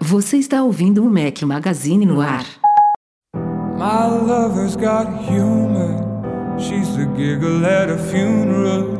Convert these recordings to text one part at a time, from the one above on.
Você está ouvindo o Mac Magazine no ar. My lover's got humor. She's the giggle at a funeral.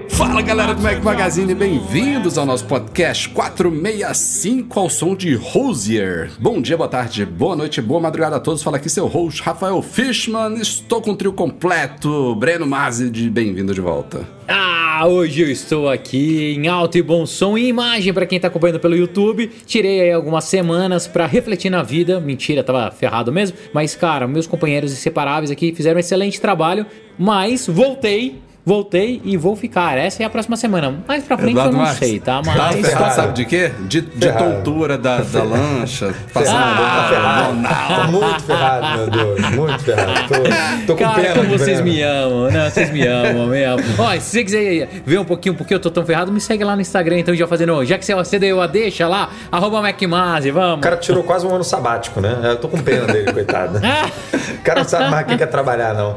Fala galera do Mac Magazine, bem-vindos ao nosso podcast 465 ao som de Rosier. Bom dia, boa tarde, boa noite, boa madrugada a todos. Fala aqui seu host Rafael Fishman. Estou com o trio completo, Breno Mazzi, de bem-vindo de volta. Ah, hoje eu estou aqui em alto e bom som e imagem para quem tá acompanhando pelo YouTube. Tirei aí algumas semanas para refletir na vida. Mentira, tava ferrado mesmo. Mas, cara, meus companheiros inseparáveis aqui fizeram um excelente trabalho. Mas voltei voltei e vou ficar. Essa é a próxima semana. Mais pra frente Eduardo eu não Marques. sei, tá? Tá Mas. ferrado, sabe de quê? De, de tontura da, da lancha, passando Ah, tá ferrado. hormonal. Tô muito ferrado, meu Deus. Muito ferrado. Tô, tô com Cara, pena como vocês me amam, não, vocês me amam mesmo. Ó, se você quiser ver um pouquinho porque eu tô tão ferrado, me segue lá no Instagram, então já fazendo. Já que você, você deu a deixa lá, arroba MacMazi, vamos. O cara tirou quase um ano sabático, né? Eu tô com pena dele, coitado. O cara não sabe mais o que quer trabalhar, não.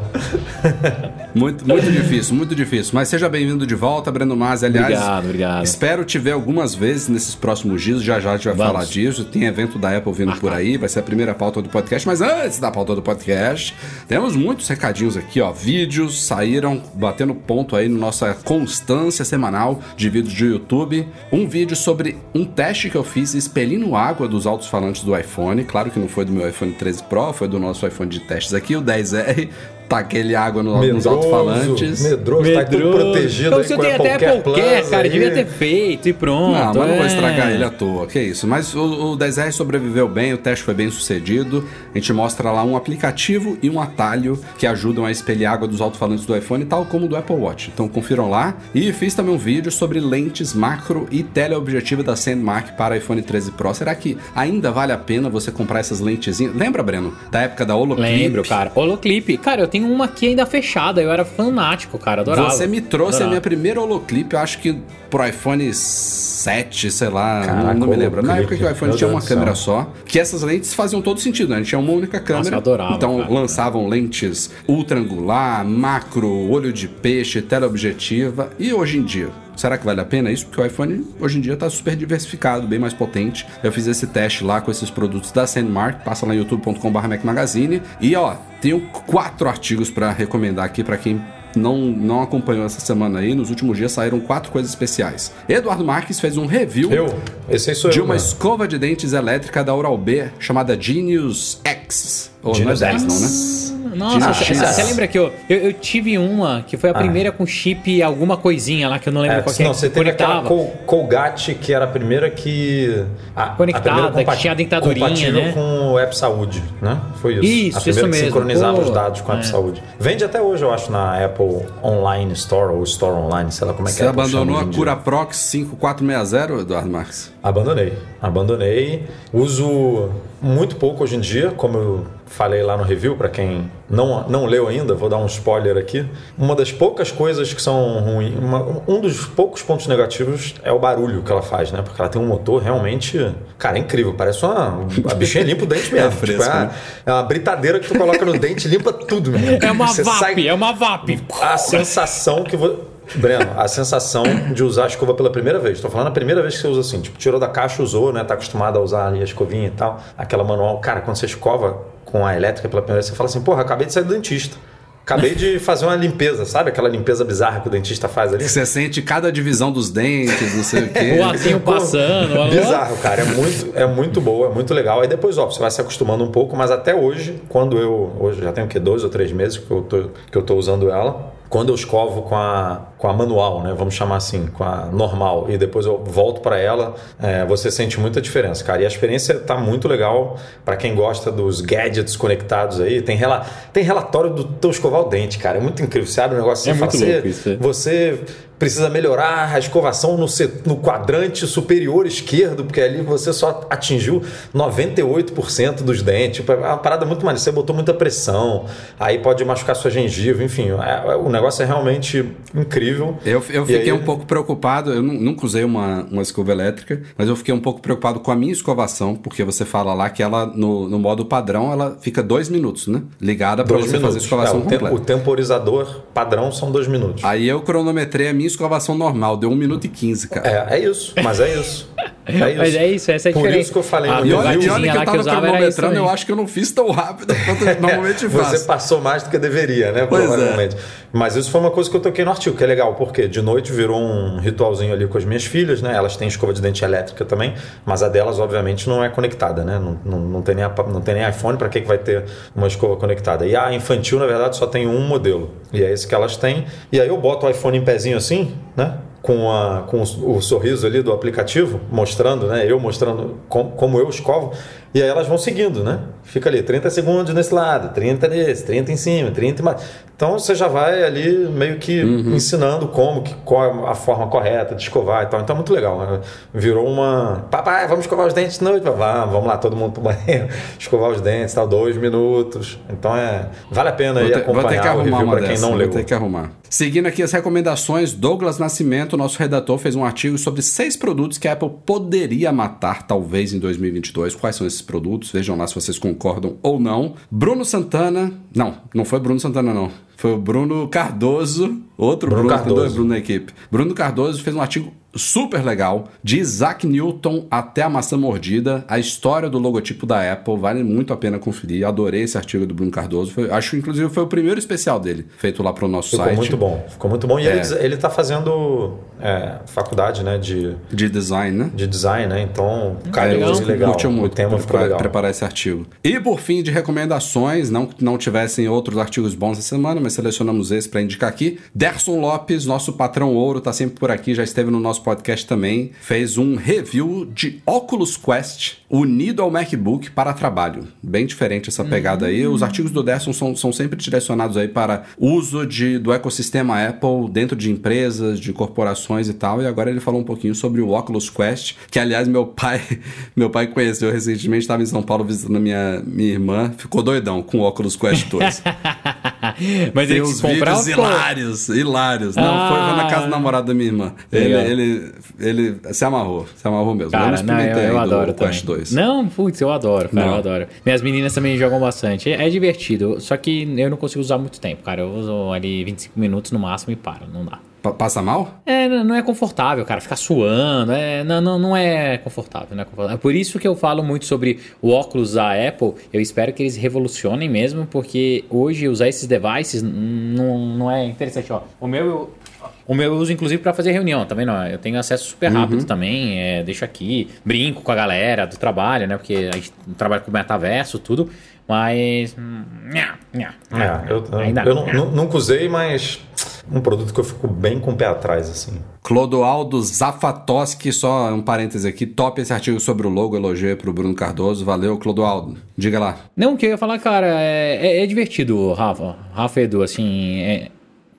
Muito, muito difícil, muito difícil. Mas seja bem-vindo de volta, Breno Mazzi. Aliás, Obrigado, obrigado. espero te ver algumas vezes nesses próximos dias. Já já a gente vai Vamos. falar disso. Tem evento da Apple vindo por aí, vai ser a primeira pauta do podcast. Mas antes da pauta do podcast, temos muitos recadinhos aqui, ó. Vídeos saíram batendo ponto aí na nossa constância semanal de vídeos de YouTube. Um vídeo sobre um teste que eu fiz expelindo água dos altos-falantes do iPhone. Claro que não foi do meu iPhone 13 Pro, foi do nosso iPhone de testes aqui, o 10R. Taquei água no- nos Medroso, alto-falantes. medroso, tá tudo protegido Então aí você com tem Apple até qualquer, cara, aí. devia ter feito e pronto. Não, mas não vou é. estragar ele à toa, que isso. Mas o, o 10R sobreviveu bem, o teste foi bem sucedido. A gente mostra lá um aplicativo e um atalho que ajudam a espelhar água dos alto-falantes do iPhone, tal como do Apple Watch. Então confiram lá. E fiz também um vídeo sobre lentes macro e teleobjetiva da Sandmark para iPhone 13 Pro. Será que ainda vale a pena você comprar essas lentezinhas? Lembra, Breno, da época da Holoclip? Lembro, cara. Holoclip. Cara, eu tenho uma aqui ainda fechada. Eu era fanático, cara. Adorava. Você me trouxe Adorava. a minha primeira holoclip, eu acho que pro iPhone 7, sei lá, não- Caraca, não me lembro. Na época que o iPhone meu tinha Deus uma câmera só, que essas lentes faziam todo sentido, né? A gente tinha uma única câmera. eu adorava, então cara. lançavam lentes ultra angular, macro, olho de peixe, teleobjetiva. E hoje em dia? Será que vale a pena isso? Porque o iPhone hoje em dia tá super diversificado, bem mais potente. Eu fiz esse teste lá com esses produtos da Sandmark, passa lá em youtube.com.br Mac Magazine. E ó, tenho quatro artigos para recomendar aqui para quem não, não acompanhou essa semana aí. Nos últimos dias saíram quatro coisas especiais. Eduardo Marques fez um review Eu? Sou de eu. uma mano. escova de dentes elétrica da Oral-B chamada Genius X. Ou Genius não é 10 X. não, né? Nossa, Ah, você você lembra que eu, eu, eu tive uma que foi a primeira com chip alguma coisinha lá que eu não lembro É, qual que é, não, que você teve aquela conectava. Col- Colgate, que era a primeira que... A, Conectada, a primeira que tinha a dentadurinha, Compatível né? com o App Saúde, né? Foi isso. Isso, a primeira isso que mesmo. sincronizava Pô, os dados com a App é. Saúde. Vende até hoje, eu acho, na Apple Online Store ou Store Online, sei lá como é que Você é. a Apple abandonou a. Cura Prox 5460, Eduardo Marques? Abandonei. Abandonei. Uso muito pouco hoje em dia, como eu falei lá no review, para quem não, não leu ainda, vou dar um spoiler aqui. Uma das poucas coisas que são ruins, uma- um dos poucos pontos negativos é o barulho que ela faz, né? Porque ela tem um motor realmente, cara, é incrível. Parece uma. A bichinha limpa o dente mesmo. É Tipo, fresco, é, né? é uma britadeira que tu coloca no dente e limpa tudo, meu. É uma Você VAP, sai- é uma VAP. a sensação que você. Breno, a sensação de usar a escova pela primeira vez. Tô falando a primeira vez que você usa assim, tipo, tirou da caixa, usou, né? Tá acostumado a usar ali a escovinha e tal. Aquela manual. Cara, quando você escova com a elétrica pela primeira vez, você fala assim, porra, acabei de sair do dentista. Acabei de fazer uma limpeza, sabe? Aquela limpeza bizarra que o dentista faz ali. Que você sente cada divisão dos dentes, não sei o quê. O azinho passando. alô? Bizarro, cara. É muito, é muito boa, é muito legal. Aí depois, ó, você vai se acostumando um pouco, mas até hoje, quando eu. Hoje já tem o quê? Dois ou três meses que eu tô, que eu tô usando ela. Quando eu escovo com a, com a manual, né? Vamos chamar assim, com a normal, e depois eu volto para ela, é, você sente muita diferença, cara. E a experiência tá muito legal para quem gosta dos gadgets conectados aí. Tem, rela, tem relatório do teu escovar o dente, cara. É muito incrível. Você abre um negócio assim É muito louco isso, é. você precisa melhorar a escovação no, set- no quadrante superior esquerdo, porque ali você só atingiu 98% dos dentes. Tipo, É uma parada muito maneira. Você botou muita pressão, aí pode machucar sua gengiva, enfim. é- é- o negócio é realmente incrível. Eu, eu fiquei aí- um pouco preocupado, eu nu- nunca usei uma, uma escova elétrica, mas eu fiquei um pouco preocupado com a minha escovação, porque você fala lá que ela, no, no modo padrão, ela fica dois minutos, né? Ligada para você fazer a escovação É, o, completa. o temporizador padrão são dois minutos. Aí eu cronometrei a minha escovação normal, deu 1 minuto e 15, cara. É, é isso, mas é isso. É isso. Mas é isso, essa é a Por diferença. isso que eu falei Ah, no E olha, e olha que eu tava isso cronometrando, eu acho que eu não fiz tão rápido quanto normalmente faço. Você passou mais do que deveria, né? Pois é. Provavelmente. Mas isso foi uma coisa que eu toquei no artigo, que é legal, porque de noite virou um ritualzinho ali com as minhas filhas, né? Elas têm escova de dente elétrica também, mas a delas, obviamente, não é conectada, né? Não, não, não, tem, nem, não tem nem iPhone, para que, que vai ter uma escova conectada? E a infantil, na verdade, só tem um modelo. E é esse que elas têm. E aí eu boto o iPhone em pezinho assim, né? Com, a, com o, sorriso ali do aplicativo, mostrando, né? Eu mostrando com- como eu escovo. E aí elas vão seguindo, né? Fica ali 30 segundos nesse lado, 30 nesse, 30 em cima, 30 em baixo. Então você já vai ali meio que ensinando como, que, qual é a forma correta de escovar e tal. Então é muito legal. né? Virou uma. Papai, vamos escovar os dentes de noite? Vamos, vamos lá, todo mundo pro banheiro, escovar os dentes, tal, dois minutos. Então é. Vale a pena aí Vou ter, vou acompanhar ter que o arrumar uma para quem dessa, não vou leu. ter que arrumar. Seguindo aqui as recomendações, Douglas Nascimento, nosso redator, fez um artigo sobre seis produtos que a Apple poderia matar, talvez, em 2022. Quais são esses produtos? Vejam lá se vocês concordam ou não. Bruno Santana... Não, não foi Bruno Santana, não. Foi o Bruno Cardoso, outro Bruno Bruno, tem dois Cardoso. Bruno na equipe. Bruno Cardoso fez um artigo super legal de Isaac Newton até a maçã mordida, a história do logotipo da Apple, vale muito a pena conferir. Adorei esse artigo do Bruno Cardoso. Foi- acho inclusive foi o primeiro especial dele, feito lá pro nosso Ficou site muito bom. Ficou muito bom. E É. ele, ele tá fazendo é, faculdade né, de, de design, né? de design, né? Então, cara, legal. legal. legal. Curtiu O muito tema ficou pra legal. preparar esse artigo. E por fim, de recomendações, não que não tivessem outros artigos bons essa semana, mas selecionamos esse para indicar aqui. Derson Lopes, nosso patrão ouro, tá sempre por aqui, já esteve no nosso podcast também. Fez um review de Oculus Quest unido ao MacBook para trabalho. Bem diferente essa pegada aí. Os artigos do Derson são, são sempre direcionados aí para uso de, do ecossistema Apple dentro de empresas, de corporações e tal. E agora ele falou um pouquinho sobre o Oculus Quest, que aliás meu pai, meu pai conheceu recentemente, estava em São Paulo visitando minha, minha irmã, ficou doidão com o Oculus Quest 2. Mas Tem ele uns comprar vídeos ficou? hilários, hilários. Não, foi, foi na casa do namorado da minha irmã. Ele, Legal. Ele, ele se amarrou, se amarrou mesmo. Cara, eu não não, eu, experimentei eu adoro o. Quest 2. Não, putz, eu adoro, cara, Não. eu adoro. Minhas meninas também jogam bastante. É, é divertido, só que eu não consigo usar muito tempo, cara. Eu uso ali 25 minutos no máximo e paro, não dá. Pa- Passa mal? É, não é confortável, cara. Ficar suando, é, não, não, não é confortável, não é confortável. É por isso que eu falo muito sobre o óculos da Apple. Eu espero que eles revolucionem mesmo, porque hoje usar esses devices não, não é interessante. Ó, o meu eu, o meu eu uso inclusive para fazer reunião, tá vendo? Ó, Eu tenho acesso super rápido também, é, deixo aqui, brinco com a galera do trabalho, né? Porque a gente trabalha com metaverso, tudo. Mas. hum, nha, nha, É, eu, eu, Ainda eu não. nu- nu- nunca usei, mas um produto que eu fico bem com o pé atrás, assim. Clodoaldo Zafatoski, só um parêntese aqui, top esse artigo sobre o logo, elogio pro Bruno Cardoso. Valeu, Clodoaldo. Diga lá. Não, o que eu ia falar, cara, é, é- é divertido, Rafa. Rafa Edu, assim. é-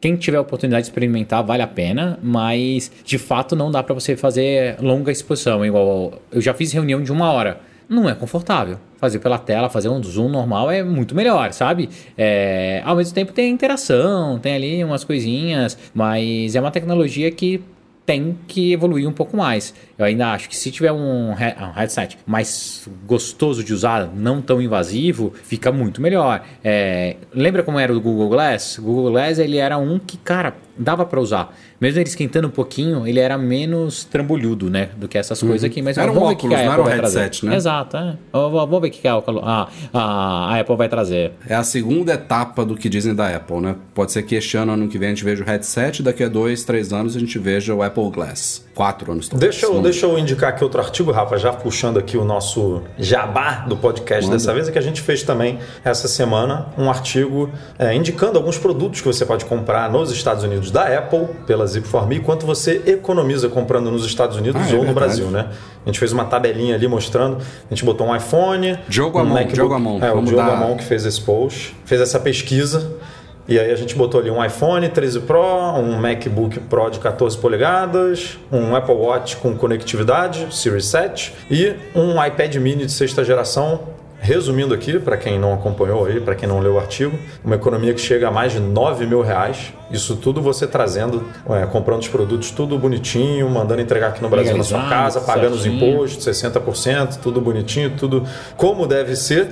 quem tiver a oportunidade de experimentar, vale a pena, mas de fato não dá pra você fazer longa exposição. Igual eu já fiz reunião de uma hora. Não é confortável. Fazer pela tela, fazer um zoom normal é muito melhor, sabe? É, ao mesmo tempo tem interação, tem ali umas coisinhas, mas é uma tecnologia que tem que evoluir um pouco mais. Eu ainda acho que se tiver um, he- um headset mais gostoso de usar, não tão invasivo, fica muito melhor. É, lembra como era o Google Glass? O Google Glass ele era um que, cara, dava pra usar. Mesmo ele esquentando um pouquinho, ele era menos trambolhudo, né? Do que essas coisas aqui. Mas Era um vamos ver o que óculos, que não era um vai trazer. headset, né? Exato, é. Vamos ver o que a, a, a, a Apple vai trazer. É a segunda etapa do que dizem da Apple, né? Pode ser que este ano, ano que vem, a gente veja o headset, daqui a dois, três anos a gente veja o Apple Glass. Quatro anos talvez. Deixa eu, Vamos- deixa eu indicar aqui outro artigo, Rafa, já puxando aqui o nosso jabá do podcast dessa vez, é que a gente fez também essa semana um artigo é, indicando alguns produtos que você pode comprar nos Estados Unidos da Apple, pela Zip4Me, quanto você economiza comprando nos Estados Unidos Ah, é ou no. Brasil, né? A gente fez uma tabelinha ali mostrando, a gente botou um iPhone, Diogo um Amon, MacBook, Diogo Amon. É, o Diogo dar- Amon que fez esse post, fez essa pesquisa. E aí a gente botou ali um iPhone 13 Pro, um MacBook Pro de 14 polegadas, um Apple Watch com conectividade, Series 7 e um iPad mini de sexta geração. Resumindo aqui, para quem não acompanhou aí, para quem não leu o artigo, uma economia que chega a mais de 9 mil reais. Isso tudo você trazendo, é, comprando os produtos tudo bonitinho, mandando entregar aqui no Brasil na sua casa, pagando os certinho. impostos, 60%, tudo bonitinho, tudo como deve ser.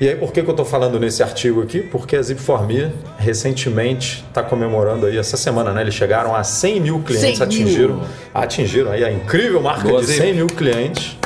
E aí, por que, que eu estou falando nesse artigo aqui? Porque a Zip4Me recentemente está comemorando aí essa semana, né? Eles chegaram a 100 mil clientes, 100 mil! atingiram, atingiram aí a incrível marca Boa, de Zip. 100 mil clientes.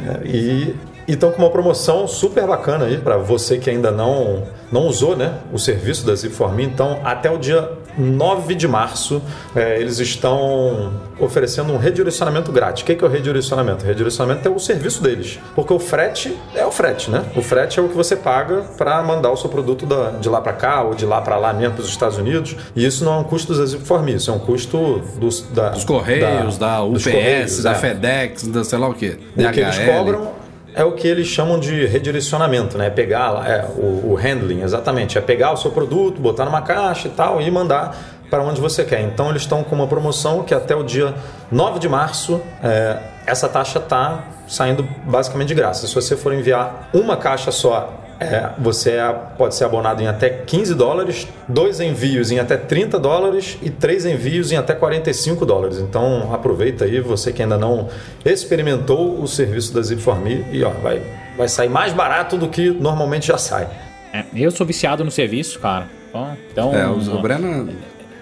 É, e estão com uma promoção super bacana aí para você que ainda não, não usou né, o serviço da Zip4Me. Então, até o dia 9 de março, é, eles estão oferecendo um redirecionamento grátis. O que que é o redirecionamento? O redirecionamento é o serviço deles. Porque o frete é o frete, né? O frete é o que você paga para mandar o seu produto da- de lá para cá ou de lá para lá mesmo para os Estados Unidos. E isso não é um custo da Zip4Me, isso é um custo dos, da, Dos Correios, da, dos UPS, Correios, da é. FedEx, da sei lá o quê. O que eles cobram é o que eles chamam de redirecionamento, né? É Pegar é, o, o handling, exatamente. É pegar o seu produto, botar numa caixa e tal e mandar para onde você quer. Então eles estão com uma promoção que até o dia 9 de março é, essa taxa está saindo basicamente de graça. Se você for enviar uma caixa só, é, você é- pode ser abonado em até 15 dólares, dois envios em até 30 dólares e três envios em até 45 dólares. Então aproveita aí, você que ainda não experimentou o serviço da Zip4Me e ó, vai, vai sair mais barato do que normalmente já sai. É, eu sou viciado no serviço, cara. Então, então É, o, o Breno.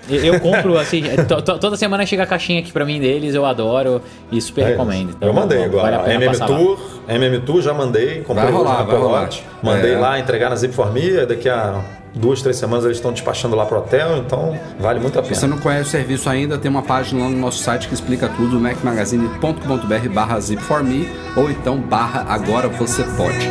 Eu, compro assim, to- toda semana chega a caixinha aqui pra mim deles, eu adoro e super É, recomendo. Então, eu mandei vale agora. pena MM. Tour, MM Tour já mandei, comprei Vai rolar, vai rolar. Mandei É. lá entregar na Zip4Me, daqui a duas, três semanas eles estão despachando lá pro hotel, então vale muito a Se pena. você não conhece o serviço ainda, tem uma página lá no nosso site que explica tudo, macmagazine.com.br barra zip4me ou então barra agora você pode.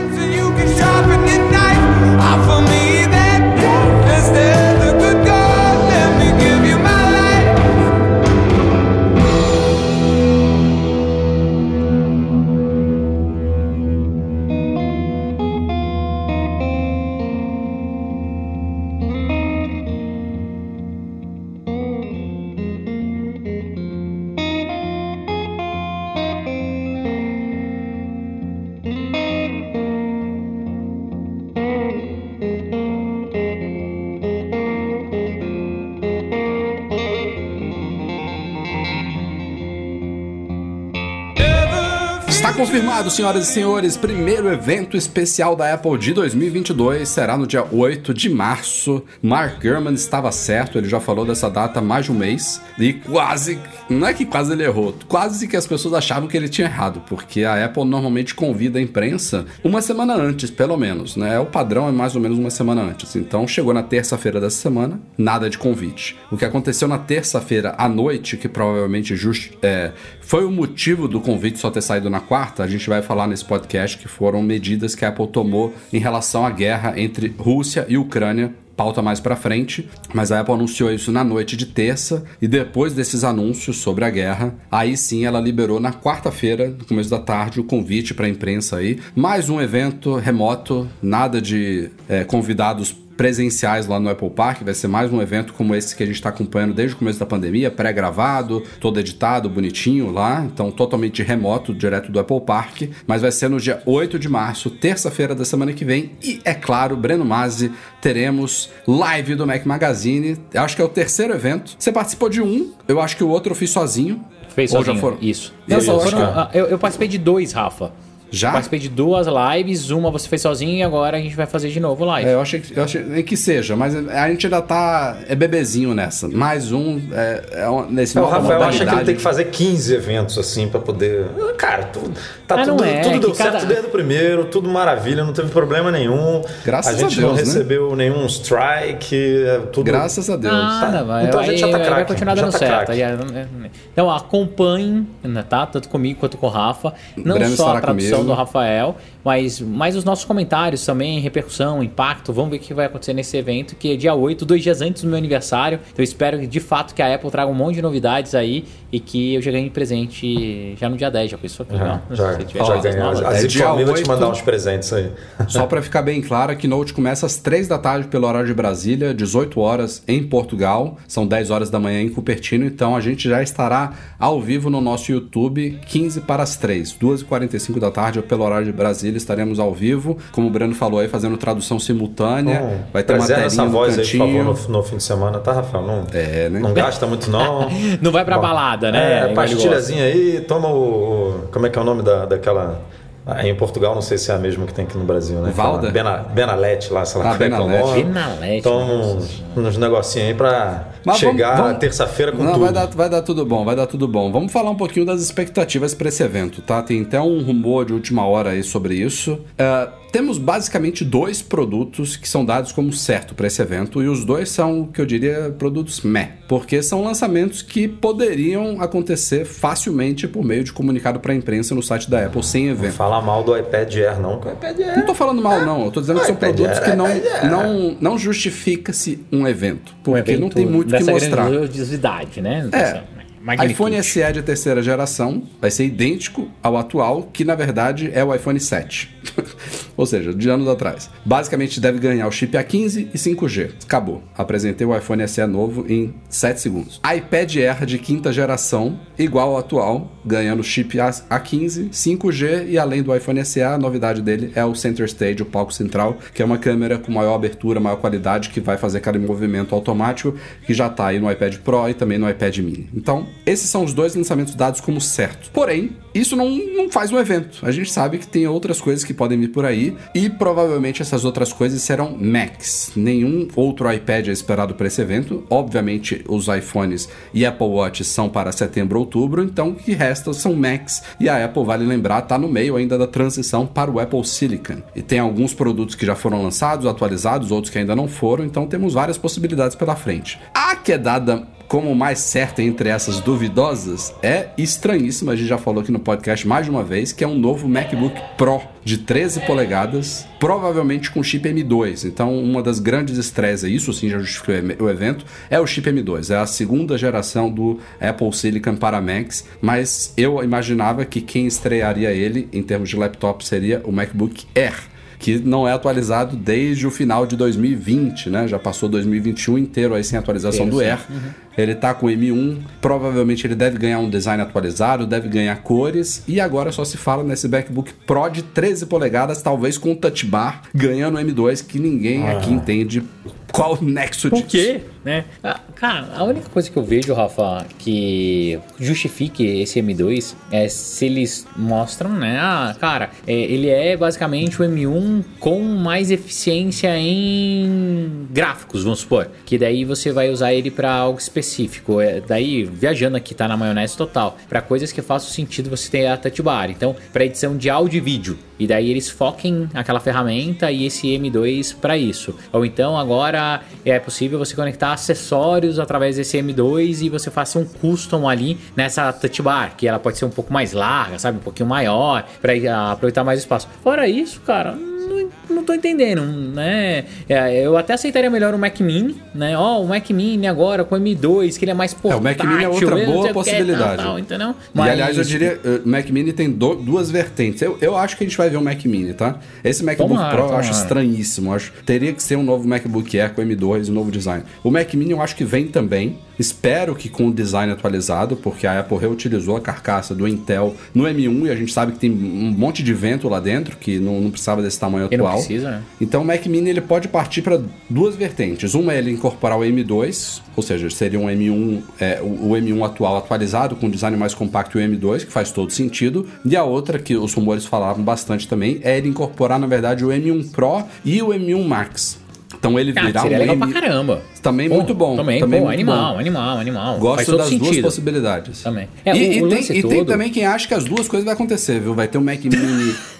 Confirmado, senhoras e senhores, primeiro evento especial da Apple de 2022 será no dia 8 de março. Mark Gurman estava certo, ele já falou dessa data há mais de um mês e quase, não é que quase ele errou, quase que as pessoas achavam que ele tinha errado, porque a Apple normalmente convida a imprensa uma semana antes, pelo menos, né? O padrão é mais ou menos uma semana antes. Então chegou na terça-feira dessa semana, nada de convite. O que aconteceu na terça-feira à noite, que provavelmente just, é, foi o motivo do convite só ter saído na quarta, a gente vai falar nesse podcast que foram medidas que a Apple tomou em relação à guerra entre Rússia e Ucrânia. Pauta mais pra frente, mas a Apple anunciou isso na noite de terça e depois desses anúncios sobre a guerra, aí sim ela liberou na quarta-feira, no começo da tarde, o convite pra imprensa aí. Mais um evento remoto, nada de é, convidados presenciais lá no Apple Park. Vai ser mais um evento como esse que a gente está acompanhando desde o começo da pandemia, pré-gravado, todo editado, bonitinho lá. Então, totalmente remoto, direto do Apple Park. Mas vai ser no dia 8 de março, terça-feira da semana que vem. E, é claro, Breno Mazzi, teremos live do Mac Magazine. Eu acho que é o terceiro evento. Você participou de um, eu acho que o outro eu fiz sozinho. Fez Ou sozinho, já foram? Isso. Não, eu acho foram- que- ah, eu, eu participei de dois, Rafa. Já? Participei de duas lives, uma você fez sozinho e agora a gente vai fazer de novo live. É, eu achei, que, eu achei que seja, mas a gente ainda tá. É bebezinho nessa. Mais um. É, é um- nesse É, o nova Rafael acha que ele tem que fazer 15 eventos assim pra poder. Cara, tu- tá Ah, não tudo, é, tudo deu que cada- certo desde o primeiro, tudo maravilha, não teve problema nenhum. Graças a gente a não Deus, né? recebeu nenhum strike, é tudo. Graças a Deus. Nada, Tá. vai. Então a gente já tá vai craque, continuar já dando tá certo. é, Então acompanhem, né, tá? Tanto comigo quanto com o Rafa. Não só a tradução comigo. Do Rafael, mas, mas os nossos comentários também, repercussão, impacto. Vamos ver o que vai acontecer nesse evento, que é dia 8, dois dias antes do meu aniversário. Então eu espero que, de fato que a Apple traga um monte de novidades aí e que eu já ganhe presente já no dia 10. Já pensou que legal? Já, Se tiver já ganhou. A É dia Família vai te 8. mandar uns presentes aí. Só pra ficar bem claro, a Keynote começa às 3 da tarde pelo horário de Brasília, 18 horas em Portugal, são 10 horas da manhã em Cupertino, então a gente já estará ao vivo no nosso YouTube 15 para as 3, 2h45 da tarde pelo horário de Brasília, estaremos ao vivo, como o Breno falou aí, fazendo tradução simultânea, Hum, vai ter uma preserva telinha essa no voz aí, por favor, no, no fim de semana, tá, Rafael? Não, É, né? não gasta muito, não. Não vai pra Bom, balada, né? É, pastilhazinha aí, toma o, o- Como é que é o nome da, daquela. Aí em Portugal, não sei se é a mesma que tem aqui no Brasil, né? Valda? Bena, Benalete lá, sei lá Ah, é é o Benalete. nome. Benalete, Toma nossa uns, uns negocinhos aí pra Mas chegar vamos- terça-feira com Não, tudo. Vai dar, vai dar tudo bom, vai dar tudo bom. Vamos falar um pouquinho das expectativas para esse evento, tá? Tem até um rumor de última hora aí sobre isso. É, temos basicamente dois produtos que são dados como certo para esse evento, e os dois são, o que eu diria, produtos meh, porque são lançamentos que poderiam acontecer facilmente por meio de comunicado para a imprensa no site da Apple sem evento. Falar mal do iPad Air, não, que o iPad Air. Não tô falando mal, não. Eu tô dizendo que são iPad produtos Air, que não, não, não justifica-se um evento. Um Porque não evento tem muito que mostrar. grandiosidade, né? É. Magnitude. iPhone SE de terceira geração vai ser idêntico ao atual, que na verdade é o iPhone 7. Ou seja, de anos atrás. Basicamente deve ganhar o chip A15 e 5G. Acabou. Apresentei o iPhone SE novo em 7 segundos. iPad Air de quinta geração, igual ao atual, ganhando chip A- A15, 5G e além do iPhone SE, a novidade dele é o Center Stage, o palco central, que é uma câmera com maior abertura, maior qualidade, que vai fazer aquele movimento automático, que já tá aí no iPad Pro e também no iPad Mini. Então, esses são os dois lançamentos dados como certo. Porém, isso não, não faz um evento. A gente sabe que tem outras coisas que podem vir por aí e provavelmente essas outras coisas serão Macs. Nenhum outro iPad é esperado para esse evento. Obviamente, os iPhones e Apple Watch são para setembro, outubro, então o que resta são Macs e a Apple, vale lembrar, está no meio ainda da transição para o Apple Silicon. E tem alguns produtos que já foram lançados, atualizados, outros que ainda não foram, então temos várias possibilidades pela frente. A que dada como mais certa entre essas duvidosas é estranhíssima, a gente já falou aqui no podcast mais de uma vez, que é um novo MacBook Pro de 13 polegadas, provavelmente com chip M2. Então, uma das grandes estreias, e isso sim já justificou o evento, é o chip M2. É a segunda geração do Apple Silicon para Macs, mas eu imaginava que quem estrearia ele em termos de laptop seria o MacBook Air que não é atualizado desde o final de 2020, né? Já passou 2021 inteiro aí sem atualização do Air. Ele tá com M1, provavelmente ele deve ganhar um design atualizado, deve ganhar cores, e agora só se fala nesse MacBook Pro de 13 polegadas, talvez com touch bar, ganhando o M2, que ninguém aqui entende qual o nexo Por disso. quê? Né? Ah, Cara, a única coisa que eu vejo, Rafa, que justifique esse M2 é se eles mostram, né? Ah, cara, é, ele é basicamente o M1 com mais eficiência em gráficos, vamos supor. Que daí você vai usar ele para algo específico. É, daí, viajando aqui, tá na maionese total. Para coisas que façam sentido você ter a touch bar. Então, para edição de áudio e vídeo. E daí eles foquem aquela ferramenta e esse M2 para isso. Ou então agora é possível você conectar acessórios através desse M2 e você faça um custom ali nessa touch bar, que ela pode ser um pouco mais larga, sabe, um pouquinho maior, para aproveitar mais espaço. Fora isso, cara, não, não tô entendendo, né? É, eu até aceitaria melhor o Mac Mini, né? Ó, o Mac Mini agora com M2, que ele é mais É, o portátil. Mac Mini é outra boa o possibilidade. tal, tal, entendeu? E aliás, eu diria, eh, o Mac Mini tem do- duas vertentes. Eu, eu acho que a gente vai ver um Mac Mini, tá? Esse MacBook Tomara, Pro eu acho tomara. estranhíssimo. Eu acho teria que ser um novo MacBook Air com M2 e um novo design. O Mac Mini eu acho que vem também. Espero que com o design atualizado, porque a Apple reutilizou a carcaça do Intel no M1 e a gente sabe que tem um monte de vento lá dentro que não, não precisava desse tamanho E precisa, né? Então o Mac Mini ele pode partir para duas vertentes. Uma é ele incorporar o M2, ou seja, seria um M1, é, o o M1 atual atualizado com um design mais compacto e o M2, que faz todo sentido. E a outra, que os rumores falavam bastante também, é ele incorporar, na verdade, o M1 Pro e o M1 Max. Então ele Cara, virar seria um legal M... pra caramba. Também Pô, muito bom. Também, também muito animal, bom. animal, animal. Gosto das duas sentido. possibilidades. Também. É, e, o- o e lance tem, e tem todo- também quem acha que as duas coisas vai acontecer, viu? Vai ter um Mac Mini.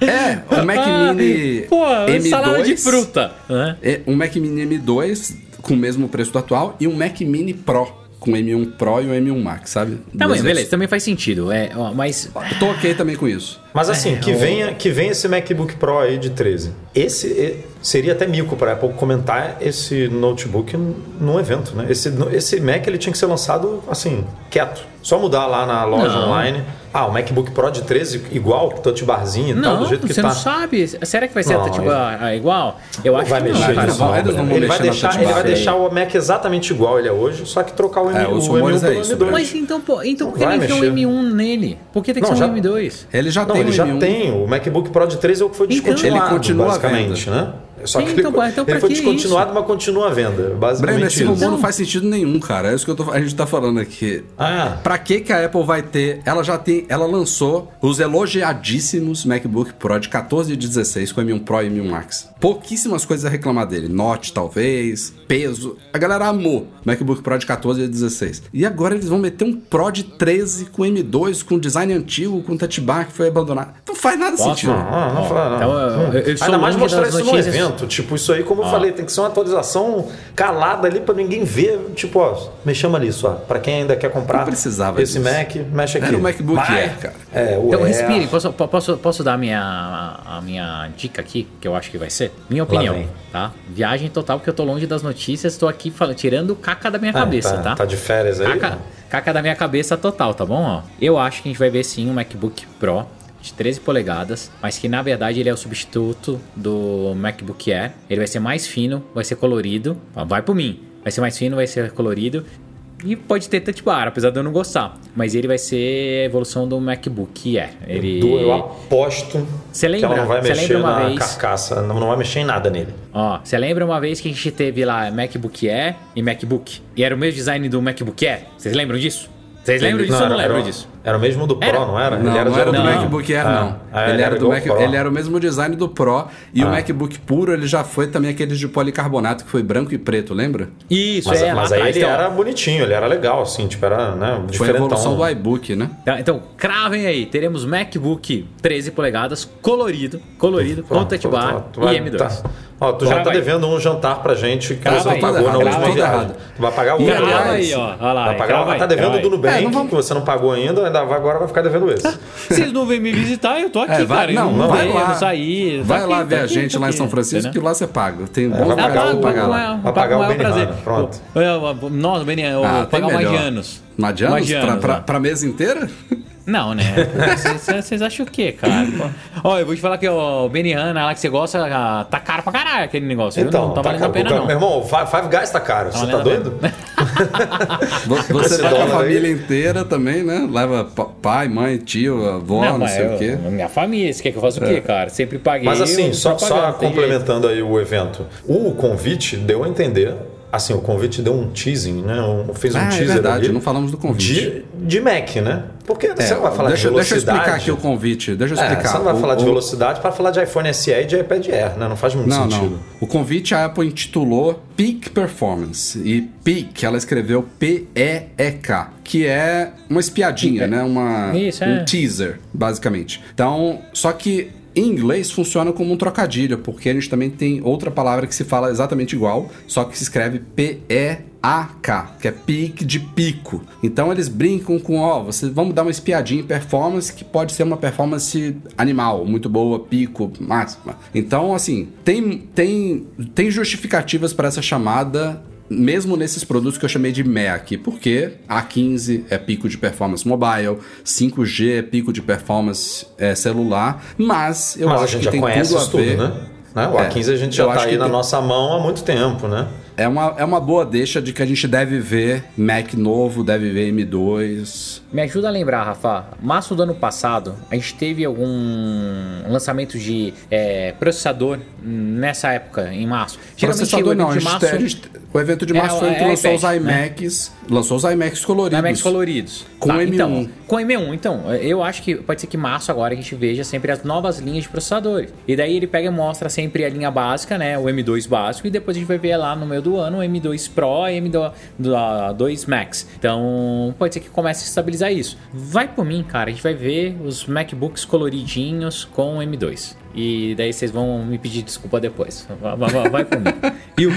é, o Mac Mini. Pô, M2, salada de fruta. Né? é, Um Mac Mini M2 com o mesmo preço do atual e um Mac Mini Pro com o M1 Pro e o M1 Max, sabe? Tá bem, beleza, também faz sentido. É, ó, mas. Tô ok também com isso. Mas assim, que, o- venha, que venha esse MacBook Pro aí de 13. Esse seria até mico para Apple comentar esse notebook num evento, né? Esse, esse Mac ele tinha que ser lançado assim, quieto. Só mudar lá na loja Não. online. Ah, o MacBook Pro de 13 igual, touch barzinho e tal, Não, do jeito que você tá. não sabe. Será que vai ser Não, tipo, ele- ah, ah, igual? Eu acho vai que mexer não, vão- eles não ele vai deixar, touch ele vai bar. deixar o Mac exatamente igual ele é hoje, só que trocar o, M, É, os o M1 rumores é pelo isso, M2. Mas então, pô, então por que Vai nem tem um mexer. M1 nele? Por que tem que Não, ser um já- M2? Ele já Não, tem ele já M1. tem. O MacBook Pro de 13 é o que foi Então- descontinuado, Ele continua basicamente, né? Só que Então, ele, então ele foi que descontinuado, mas continua à venda. Breno, Basicamente esse isso. rumor não faz sentido nenhum, cara. É isso que eu tô- a gente tá falando aqui. Ah, Pra que que a Apple vai ter? Ela já tem, ela lançou os elogiadíssimos MacBook Pro de 14 e 16 com M1 Pro e M1 Max. Pouquíssimas coisas a reclamar dele. Note, talvez, peso. A galera amou MacBook Pro de 14 e 16. E agora eles vão meter um Pro de 13 com M2, com design antigo, com touch bar que foi abandonado. Não faz nada Posso? sentido. não, não, não, não. então, eu- eu- eu sou Ainda mais mostrar das isso no evento. Tipo, isso aí, como eu falei, tem que ser uma atualização calada ali pra ninguém ver. Tipo, ó, mexamos ali só. Pra quem ainda quer comprar precisava esse disso. Mac, mexe aqui. Era o MacBook Vai. Air, cara. É, o Então Air. respire, posso, po- posso, posso dar a minha, a, minha dica aqui, que eu acho que vai ser? Minha opinião, tá? Viagem total, porque eu tô longe das notícias, tô aqui falando, tirando caca da minha Ah, cabeça, tá, tá? tá de férias aí? Caca, caca da minha cabeça total, tá bom? Ó, eu acho que a gente vai ver sim um MacBook Pro de 13 polegadas, mas que na verdade ele é o substituto do MacBook Air. Ele vai ser mais fino, vai ser colorido. Vai por mim. Vai ser mais fino, vai ser colorido. E pode ter touch bar, apesar de eu não gostar. Mas ele vai ser a evolução do MacBook Air. Ele... Do- Eu aposto Você que lembra? ela não vai Você mexer na vez? carcaça, não, não vai mexer em nada nele. Ó, você lembra uma vez que a gente teve lá MacBook Air e MacBook? E era o mesmo design do MacBook Air? Vocês lembram disso? Vocês lembram disso ou não lembram disso? Era o mesmo do Pro, Era? não era? Não, Ele não era do não. MacBook Air, Ah, não. ah, ele, ele era era do Mac, Pro. ele era o mesmo design do Pro. E o Ah. MacBook puro, ele já foi também aqueles de policarbonato, que foi branco e preto, lembra? Isso, Mas, é, mas aí ele então. era bonitinho, ele era legal, assim, tipo, era, né, Foi a evolução do iBook, né? Tá, Então, cravem aí. Teremos MacBook 13 polegadas, colorido, colorido, com Pronto, touch bar vai- e M2. tá. Ó, tu já tá aí. devendo um jantar pra gente que Crava você não aí, pagou na crava última aí. viagem. Tu vai pagar o outro. aliás- Crava aí, ó. Olha lá, Vai pagar, aí, tá devendo do aí. Nubank, É, que você não pagou ainda, agora vai ficar devendo esse. Vocês não vêm me visitar, eu tô aqui, É, vai, cara. não, eu não vai lá. eu não saí. eu tô Vai aqui, lá tô ver a aqui, gente lá em São Francisco, entendeu? que lá você paga. Tem bons vai Tá pagar pago, pagar lá. é, Vai pagar o é um prazer. pronto. Pô, eu- Nossa, Benihana, eu Ah, vou pagar mais de melhor. anos. Madianos? Mais de Pra, anos, pra, ó. pra mesa inteira? Não, né? Vocês acham o quê, cara? Ó, eu vou te falar que o Benihana lá que você gosta, ah, tá caro pra caralho aquele negócio. Então, não tá valendo caro. a pena, Meu não. irmão, o Five Guys tá caro. Você tá a doido? Vo- Você vai com a dólar aí. família inteira também, né? Leva pa- pai, mãe, tio, avó, não, mas sei eu- o quê. Minha família, você quer que eu faça o quê, cara? Sempre paguei. Mas assim, só, só complementando aí o evento. O convite deu a entender. Assim, o convite deu um teasing, né? Um- fez um Ah, é teaser verdade, ali não falamos do convite. De, de Mac, né? Porque É, você não vai falar deixa, de deixa eu velocidade. explicar aqui o convite. Deixa eu É, explicar. você não vai O- falar de o- velocidade para falar de iPhone SE e de iPad Air, né? Não faz muito Não, sentido. não. O convite a Apple intitulou Peak Performance. E Peak, ela escreveu P-E-E-K, que é uma espiadinha, né? Uma, Isso, um é. teaser, basicamente. Então, só que em inglês funciona como um trocadilho, porque a gente também tem outra palavra que se fala exatamente igual, só que se escreve P-E-A-K, que é peak de pico. Então eles brincam com, ó, vocês vamos dar uma espiadinha em performance que pode ser uma performance animal, muito boa, pico, máxima. Então, assim, tem, tem, tem justificativas para essa chamada mesmo nesses produtos que eu chamei de aqui, porque A15 é pico de performance mobile, 5G é pico de performance é, celular, mas eu Mas a acho gente que já tem conhece tudo a isso tudo, né? Né? O É, A15 a gente eu já acho tá aí que na tem- nossa mão há muito tempo, né? É uma, é uma boa deixa de que a gente deve ver Mac novo, deve ver M2. Me ajuda a lembrar, Rafa. Março do ano passado, a gente teve algum lançamento de é, processador nessa época, em março. Processador o não, a evento gente, de março, a gente- o evento de É, março foi o que é lançou iPad, os né? iMacs, lançou os iMacs coloridos. IMAX coloridos. Com Tá, M1. Então, com M1. Então, eu acho que pode ser que março agora a gente veja sempre as novas linhas de processadores. E daí ele pega e mostra sempre a linha básica, né? O M2 básico. E depois a gente vai ver lá no meio do ano o M2 Pro e M2 Max. Então, pode ser que comece a estabilizar isso. Vai por mim, cara. A gente vai ver os MacBooks coloridinhos com o M2. E daí vocês vão me pedir desculpa depois. Vai, vai, vai por mim. E o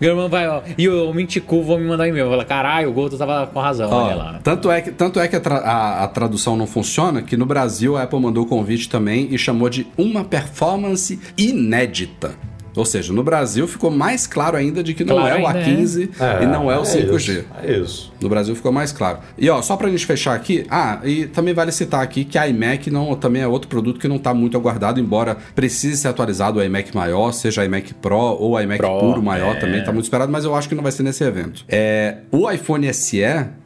Gunman vai, ó, e o Minticu vão me mandar um e-mail. Vai falar, caralho, o Goto tava com razão, Ó, olha lá. Tanto é que, tanto é que a, tra- a- a tradução não funciona que no Brasil a Apple mandou o convite também e chamou de uma performance inédita. Ou seja, no Brasil ficou mais claro ainda de que não Claro é o ainda, A15 e não é o 5G. Isso, é isso. No Brasil ficou mais claro. E ó, só pra gente fechar aqui, ah, e também vale citar aqui que a iMac não, também é outro produto que não tá muito aguardado, embora precise ser atualizado o iMac maior, seja o iMac Pro ou o iMac Pro, puro maior é. também, tá muito esperado, mas eu acho que não vai ser nesse evento. É, o iPhone SE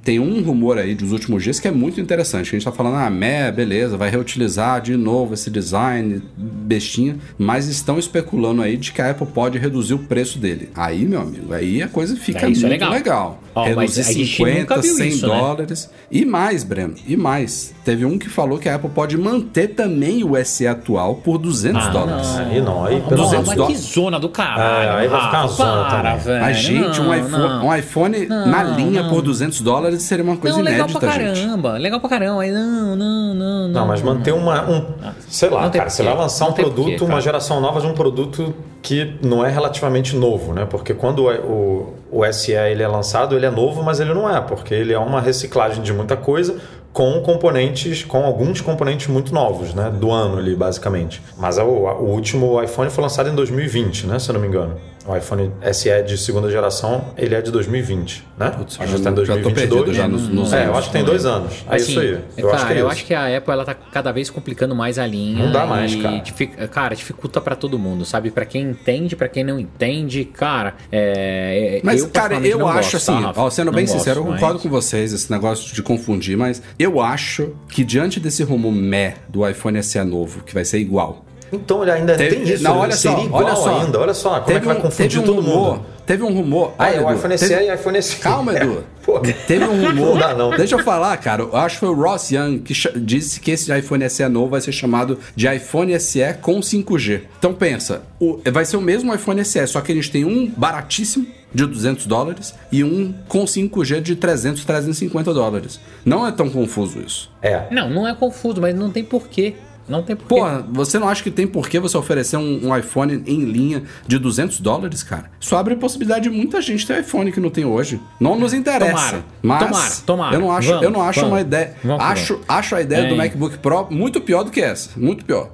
tem um rumor aí dos últimos dias que é muito interessante. que A gente tá falando, ah, meh, beleza, vai reutilizar de novo esse design bestinha, mas estão especulando aí de que a Apple pode reduzir o preço dele. Aí, meu amigo, aí a coisa fica É, isso é muito legal. legal. Ó, mas Reduzir a gente 50, nunca viu 100 isso, né? dólares. E mais, Breno, e mais. Teve um que falou que a Apple pode manter também o SE atual por 200 Ah, dólares. Aí não, aí pelo Nossa, 200 mas dólares. que zona do caralho. É, aí vai ficar uma zona para, também. velho. Mas, gente, um Não, iPhone, não. um iPhone na linha por 200 dólares seria uma coisa Não, legal inédita, pra gente. caramba. Legal pra caramba. Aí, Não, não, não, não. Não, mas manter uma. Um, sei lá, cara, você vai lançar Não um produto, porquê, uma geração nova de um produto que não é relativamente novo, né? Porque quando o, o, o SE ele é lançado, ele é novo, mas ele não é, porque ele é uma reciclagem de muita coisa com componentes, com alguns componentes muito novos, né? Do ano ali, basicamente. Mas o, o último iPhone foi lançado em 2020, né? Se eu não me engano. O iPhone SE de segunda geração, ele é de 2020, né? Putz, a já gente tá em não- já tô 2022. perdido já nos- nos é, eu anos. acho que tem dois anos. É Assim, isso aí. Eu cara, acho que é eu isso. acho que a Apple ela tá cada vez complicando mais a linha. Não dá mais, e cara. dific- cara, dificulta pra todo mundo, sabe? Pra quem entende, pra quem não entende, cara. É, Mas, eu, cara, eu não acho gosto, tá, assim, Rafa? ó, sendo bem gosto, sincero, eu mas- concordo com vocês, esse negócio de confundir, mas eu acho que diante desse rumo meh do iPhone SE novo, que vai ser igual, Então ele ainda Teve- tem isso, não, olha só, seria igual olha só. ainda. Olha só, como é Teve que vai um- confundir teve um todo rumor, mundo? Teve um rumor. Ah, olha, é o iPhone SE e iPhone SE. Calma, Edu. Pô. Teve um rumor. Não dá, não. Deixa eu falar, cara. Eu acho que foi o Ross Young que disse que esse iPhone SE novo vai ser chamado de iPhone SE com 5G. Então pensa, o- vai ser o mesmo iPhone SE, só que a gente tem um baratíssimo de 200 dólares e um com 5G de 300, 350 dólares. Não é tão confuso isso. É. Não, não é confuso, mas não tem porquê. Não tem porquê. Porra, você não acha que tem por que você oferecer um, um iPhone em linha de 200 dólares, cara? Isso abre a possibilidade de muita gente ter iPhone que não tem hoje. Não nos interessa. Tomara, mas tomara, tomara. Eu não acho, Vamos, eu não acho vamos, uma ideia. vamos, acho, acho a ideia do É. MacBook Pro muito pior do que essa. Muito pior.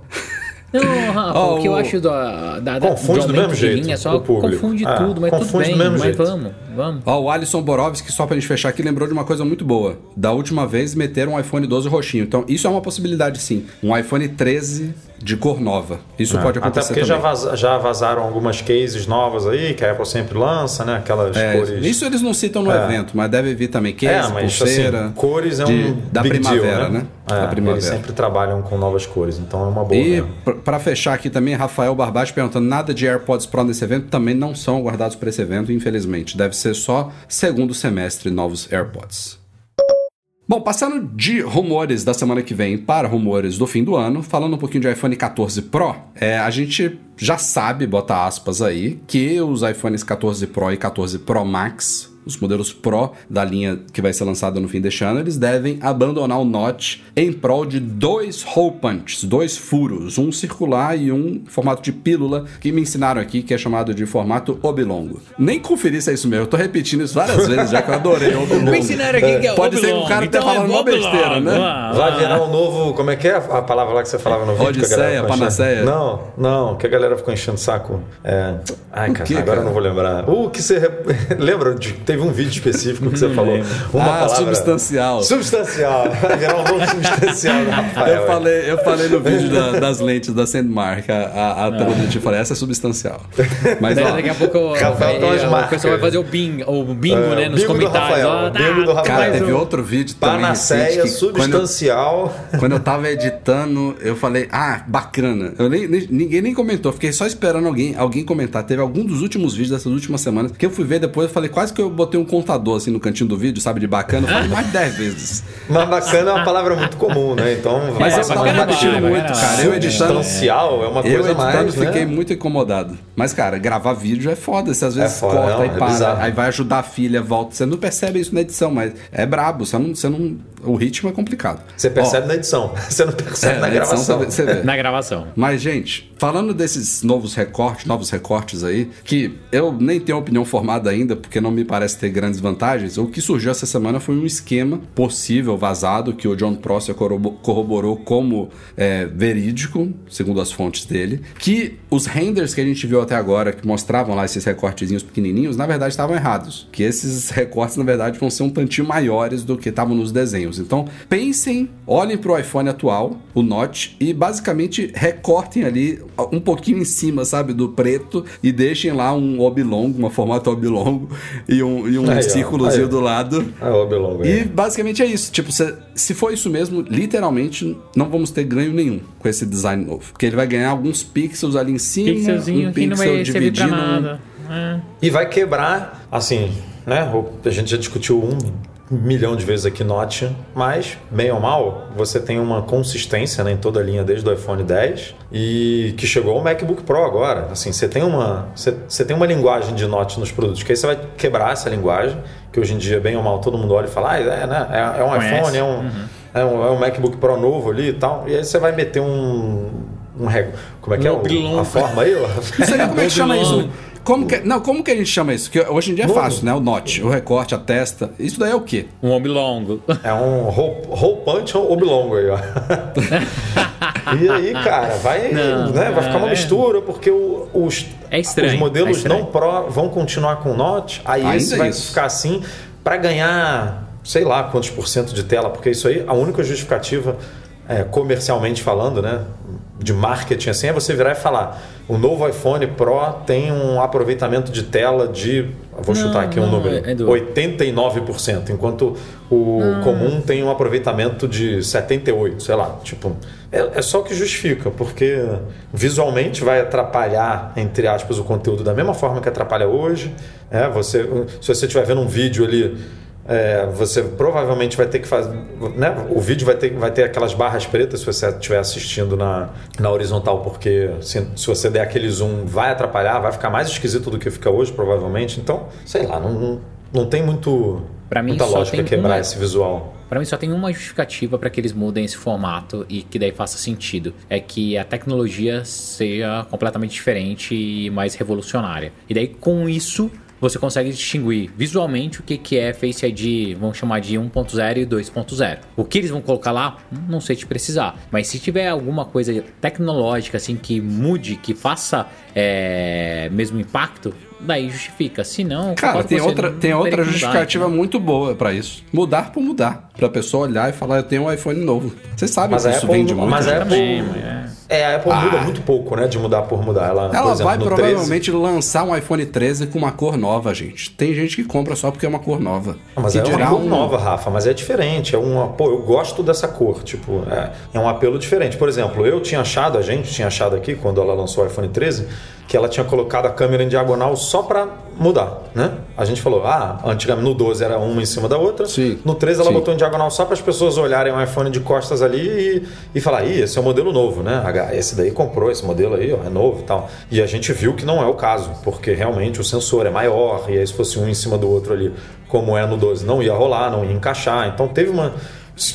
Não, Rafa, Ó, o que eu acho da, da, da Confunde do aumento mesmo jeito, linha, só o público. confunde Ah, tudo, mas tudo confunde bem, do mesmo mas jeito. vamos, vamos. Ó, o Alisson Borowski, só pra gente fechar aqui, lembrou de uma coisa muito boa. Da última vez meteram um iPhone 12 roxinho. Então, isso é uma possibilidade sim. Um iPhone 13 de cor nova. Isso pode É, Até acontecer porque já, vaza- já vazaram algumas cases novas aí, que a Apple sempre lança, né? Aquelas É, cores. isso eles não citam no É. evento, mas deve vir também case, é, mas pulseira. assim, cores é de- um da big primavera, deal, né? É, da primavera. Eles sempre trabalham com novas cores, então é uma boa. E pra fechar aqui também, Rafael Barbati perguntando: nada de AirPods Pro nesse evento também não são aguardados para esse evento, infelizmente. Deve ser só segundo semestre novos AirPods. Bom, passando de rumores da semana que vem para rumores do fim do ano, falando um pouquinho de iPhone 14 Pro, é, a gente já sabe, bota aspas aí, que os iPhones 14 Pro e 14 Pro Max, os modelos Pro da linha que vai ser lançada no fim deste ano, eles devem abandonar o notch em prol de dois hole punches, dois furos, um circular e um em formato de pílula, que me ensinaram aqui, que é chamado de formato oblongo. Nem conferi se é isso mesmo, eu tô repetindo isso várias vezes já que eu adorei oblongo. Me ensinaram aqui que é Pode ser que o cara então esteja falando é uma besteira, né? Vai virar um novo. Como é que é a palavra lá que você falava no vídeo? Odisseia, enchendo- panaceia? Não, não, que a galera ficou enchendo o saco. É... Ai, cara, quê, agora cara? eu não vou lembrar. O que você. Lembra de. Teve um vídeo específico que você falou. Uma ah, palavra... substancial. Substancial. Vai virar um substancial do Rafael. Eu falei, eu falei no vídeo da- das lentes da Sandmark, a, a, a Telonete, eu falei, essa é substancial. Mas, ó, Daqui a pouco o, Rafael tem umas o marcas. pessoal vai fazer o bingo, o bingo É, né, o nos bingo do comentários. Rafael, ó, o bingo do tá, cara, teve o- outro vídeo também Panaceia que quando eu- substancial. Quando eu tava editando, eu falei, ah, bacana. Eu nem, nem- ninguém nem comentou, fiquei só esperando alguém, alguém comentar. Teve algum dos últimos vídeos dessas últimas semanas que eu fui ver depois, eu falei, quase que eu botei um contador assim no cantinho do vídeo, sabe, de bacana. Eu falei mais de 10 vezes. Mas bacana é uma palavra muito comum, né? Então, Mas É, eu tava repetindo vai, muito, bacana cara. Eu editando. substancial é uma Eu coisa editando mais, né? fiquei muito incomodado. Mas, cara, gravar vídeo é foda. Você às vezes foda, corta não, e é para, bizarro. aí vai ajudar a filha, volta. Você não percebe isso na edição, mas é brabo. Você não. Você não o ritmo é complicado. Você percebe na edição, você não Ó, percebe é, na na edição gravação. você vê. Você vê. Na gravação. Mas, gente, falando desses novos recortes, novos recortes aí, que eu nem tenho opinião formada ainda, porque não me parece ter grandes vantagens, o que surgiu essa semana foi um esquema possível, vazado, que o John Prosser corrobo- corroborou como é, verídico, segundo as fontes dele, que os renders que a gente viu até agora, que mostravam lá esses recortezinhos pequenininhos, na verdade estavam errados. Que esses recortes, na verdade, vão ser um tantinho maiores do que estavam nos desenhos. Então, pensem, olhem pro iPhone atual, o Note, e basicamente recortem ali um pouquinho em cima, sabe, do preto, e deixem lá um oblongo, uma formato oblongo, e um, e um Aí, círculozinho aí. do lado. Ah, o Belongo. E basicamente é isso. Tipo, se, se for isso mesmo, literalmente não vamos ter ganho nenhum com esse design novo. Porque ele vai ganhar alguns pixels ali em cima, Pixelzinho um que não pixel vai servir pra dividindo. nada. É. E vai quebrar, assim, né? o- A gente já discutiu um milhão de vezes aqui Note, mas, bem ou mal, você tem uma consistência né, em toda a linha desde o iPhone 10 e que chegou ao MacBook Pro agora. Assim, você tem uma, você, você tem uma linguagem de Note nos produtos, que aí você vai quebrar essa linguagem, que hoje em dia, bem ou mal, todo mundo olha e fala, ah, é, né? é, é um Conhece. iPhone, é um, é, um, é um MacBook Pro novo ali e tal. E aí você vai meter um... um rego. Como é que é? o- a forma aí? ó? Não sei nem como é que chama isso. Como que, não, como que a gente chama isso? Que hoje em dia é Novo. fácil, né? O note, o recorte, a testa. Isso daí é o quê? Um oblongo. É um ou oblongo aí, ó. e aí, cara, vai, Não, né, vai ficar uma é. mistura, porque o- os, É estranho, os modelos é não Pro vão continuar com Note, aí esse vai isso. ficar assim para ganhar, sei lá quantos por cento de tela, porque isso aí, a única justificativa, é, comercialmente falando, né, de marketing assim, é você virar e falar: o novo iPhone Pro tem um aproveitamento de tela de, vou Não, chutar aqui um não, número, Edu. 89%, enquanto o comum tem um aproveitamento de 78%, sei lá. Tipo, é, é só o que justifica, porque visualmente vai atrapalhar, entre aspas, o conteúdo da mesma forma que atrapalha hoje. É, você, se você estiver vendo um vídeo ali. É, você provavelmente vai ter que fazer. Né? O vídeo vai ter, vai ter aquelas barras pretas se você estiver assistindo na, na horizontal, porque se, se você der aquele zoom, vai atrapalhar, vai ficar mais esquisito do que fica hoje, provavelmente. Então, sei lá, não, não, não tem muito, Pra mim, muita lógica tem quebrar uma- esse visual. Pra mim só tem uma justificativa para que eles mudem esse formato e que daí faça sentido. É que a tecnologia seja completamente diferente e mais revolucionária. E daí com isso você consegue distinguir visualmente o que, que é Face ID, vamos chamar de 1.0 e 2.0. O que eles vão colocar lá, não sei te precisar. Mas se tiver alguma coisa tecnológica assim que mude, que faça é, mesmo impacto, daí justifica. Se não, Cara, tem você, outra, não tem outra mudar, justificativa entendeu? muito boa pra isso. Mudar por mudar. Pra pessoa olhar e falar, eu tenho um iPhone novo. Vocês sabem Mas que isso Apple, vende muito. mas né? Apple, Também, é. É, a Apple Ah. muda muito pouco, né? De mudar por mudar. Ela, por Ela exemplo, vai no provavelmente lançar um iPhone 13 com uma cor nova, gente. Tem gente que compra só porque é uma cor nova. Ah, Mas que é uma cor um- nova, Rafa, mas é diferente. É uma, pô, eu gosto dessa cor, tipo, é, é um apelo diferente. Por exemplo, eu tinha achado, a gente tinha achado aqui quando ela lançou o iPhone 13, que ela tinha colocado a câmera em diagonal só para mudar, né? A gente falou, ah, antigamente no 12 era uma em cima da outra, Sim, no 13 ela sim. botou em diagonal só para as pessoas olharem o iPhone de costas ali e, e falar, ih, esse é o modelo novo, né? Esse daí comprou esse modelo aí, ó, é novo e tal. E a gente viu que não é o caso, porque realmente o sensor é maior e aí se fosse um em cima do outro ali, como é no 12, não ia rolar, não ia encaixar. Então teve uma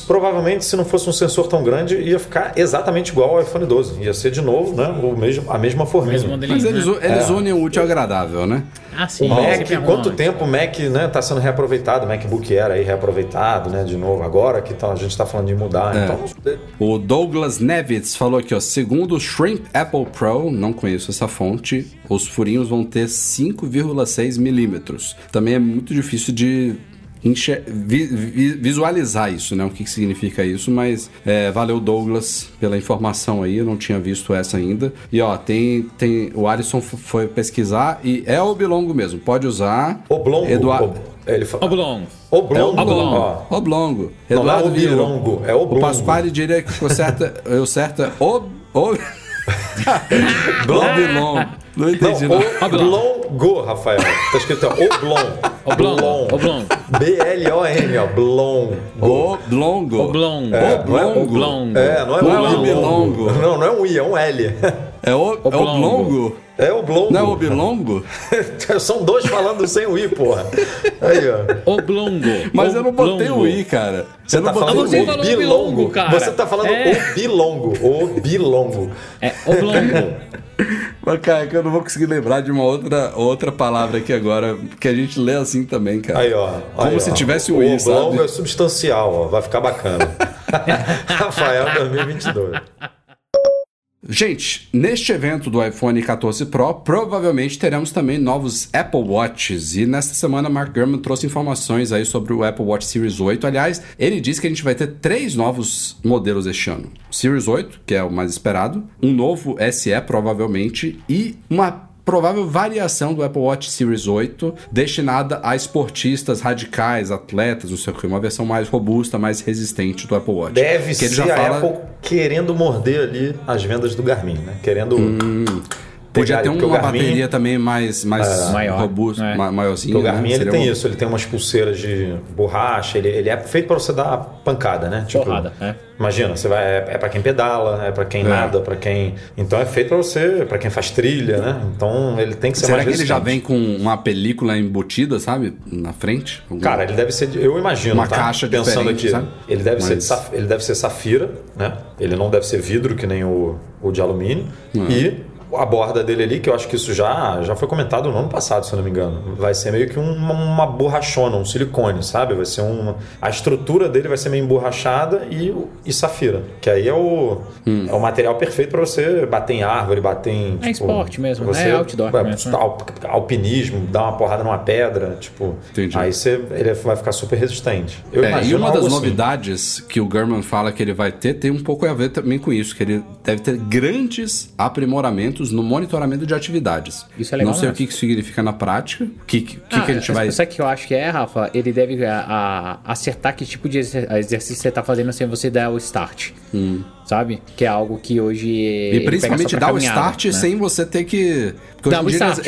provavelmente se não fosse um sensor tão grande, ia ficar exatamente igual ao iPhone 12. Ia ser de novo, né? O mesmo, a mesma forminha. Mas eles, né? eles unem o útil ao agradável, né? Ah, sim. O Mac, arruma quanto tempo o Mac né, tá sendo reaproveitado? O MacBook Air aí reaproveitado, né? De novo, agora que tá- a gente tá falando de mudar. É. Então, O Douglas Nevitz falou aqui, ó. Segundo o Shrimp Apple Pro, não conheço essa fonte, os furinhos vão ter 5,6 milímetros. Também é muito difícil de enxer- vi- vi- visualizar isso, né? O que, que significa isso, mas é, valeu Douglas pela informação aí, eu não tinha visto essa ainda. E ó, tem, tem o Alisson foi pesquisar e é oblongo mesmo, pode usar. oblongo. Eduardo. ob- ele fala, Oblong. oblongo. oblongo. ó. Oblongo. Não, não é Eduardo Vieira. oblongo, é O oblongo. Pasquale diria que o é- o certo é ob, ob, oblongo. Não entendi, não. Não, oblongo, Rafael. Tá escrito ó, oblong. Oblong. Oblong. B-L-O-N, ó. Blong. Oblongo. Oblong. É, não é Oblong. É, não é Não é oblongo. oblongo. Não, não é um I, é um L. É, o, é Oblongo. oblongo? É oblongo. Não é oblongo? São dois falando sem o I, porra. Aí, ó. Oblongo. Mas eu não botei o Oblongo. I, cara. Você eu tá não falando você o falou oblongo, cara. Você tá falando É. obilongo. Obilongo. É oblongo. Mas, cara, que eu não vou conseguir lembrar de uma outra, outra palavra aqui agora, que a gente lê assim também, cara. Aí, ó. Como Aí, se ó. tivesse o o I, oblongo sabe? é substancial, ó. Vai ficar bacana. Rafael 2022. Gente, neste evento do iPhone 14 Pro, provavelmente teremos também novos Apple Watches. E nesta semana, Mark Gurman trouxe informações aí sobre o Apple Watch Series 8. Aliás, ele disse que a gente vai ter três novos modelos este ano: Series 8, que é o mais esperado, um novo SE, provavelmente, e uma provável variação do Apple Watch Series 8 destinada a esportistas radicais, atletas, não sei o que, uma versão mais robusta, mais resistente do Apple Watch. Deve ser a fala... Apple querendo morder ali as vendas do Garmin, né? Querendo. Podia ter uma o Garmin- bateria também mais, mais Maior, robusta, é. ma- maiorzinha. Porque o Garmin né? ele tem uma- isso, ele tem umas pulseiras de borracha, ele, ele é feito pra você dar pancada, né? Porrada, é. Imagina, você vai, é, é para quem pedala, é pra quem É. nada, pra quem. Então é feito pra você, pra quem faz trilha, né? Então ele tem que ser Será mais que ele já resistente. vem com uma película embutida, sabe? Na frente? Algum- Cara, ele deve ser, de- eu imagino, Uma tá? caixa pensando aqui, sabe? ele deve ser, de Mas- saf- ele deve ser safira, né? Ele não deve ser vidro que nem o, o de alumínio e a borda dele ali, que eu acho que isso já, já foi comentado no ano passado, se eu não me engano. Vai ser meio que um- uma, uma borrachona, um silicone, sabe? Vai ser uma. A estrutura dele vai ser meio emborrachada e, e safira. Que aí é o, Hum. é o material perfeito para você bater em árvore, bater em. tipo, esporte mesmo, você, é outdoor é, mesmo, né? al- alpinismo, dar uma porrada numa pedra, tipo. Entendi. Aí você, ele vai ficar super resistente. Eu É, e uma das assim. novidades que o Gurman fala que ele vai ter tem um pouco a ver também com isso, que ele deve ter grandes aprimoramentos no monitoramento de atividades. Isso é legal Não sei mesmo. o que que isso significa na prática, o que, que, Ah, que a gente vai... Sabe que eu acho que é, Rafa? Ele deve a- a- acertar que tipo de exer- exercício você tá fazendo sem você dar o start. Sabe? Que é algo que hoje. Hum. E ele principalmente dar o start né? sem você ter que. Porque Dá hoje em dia start.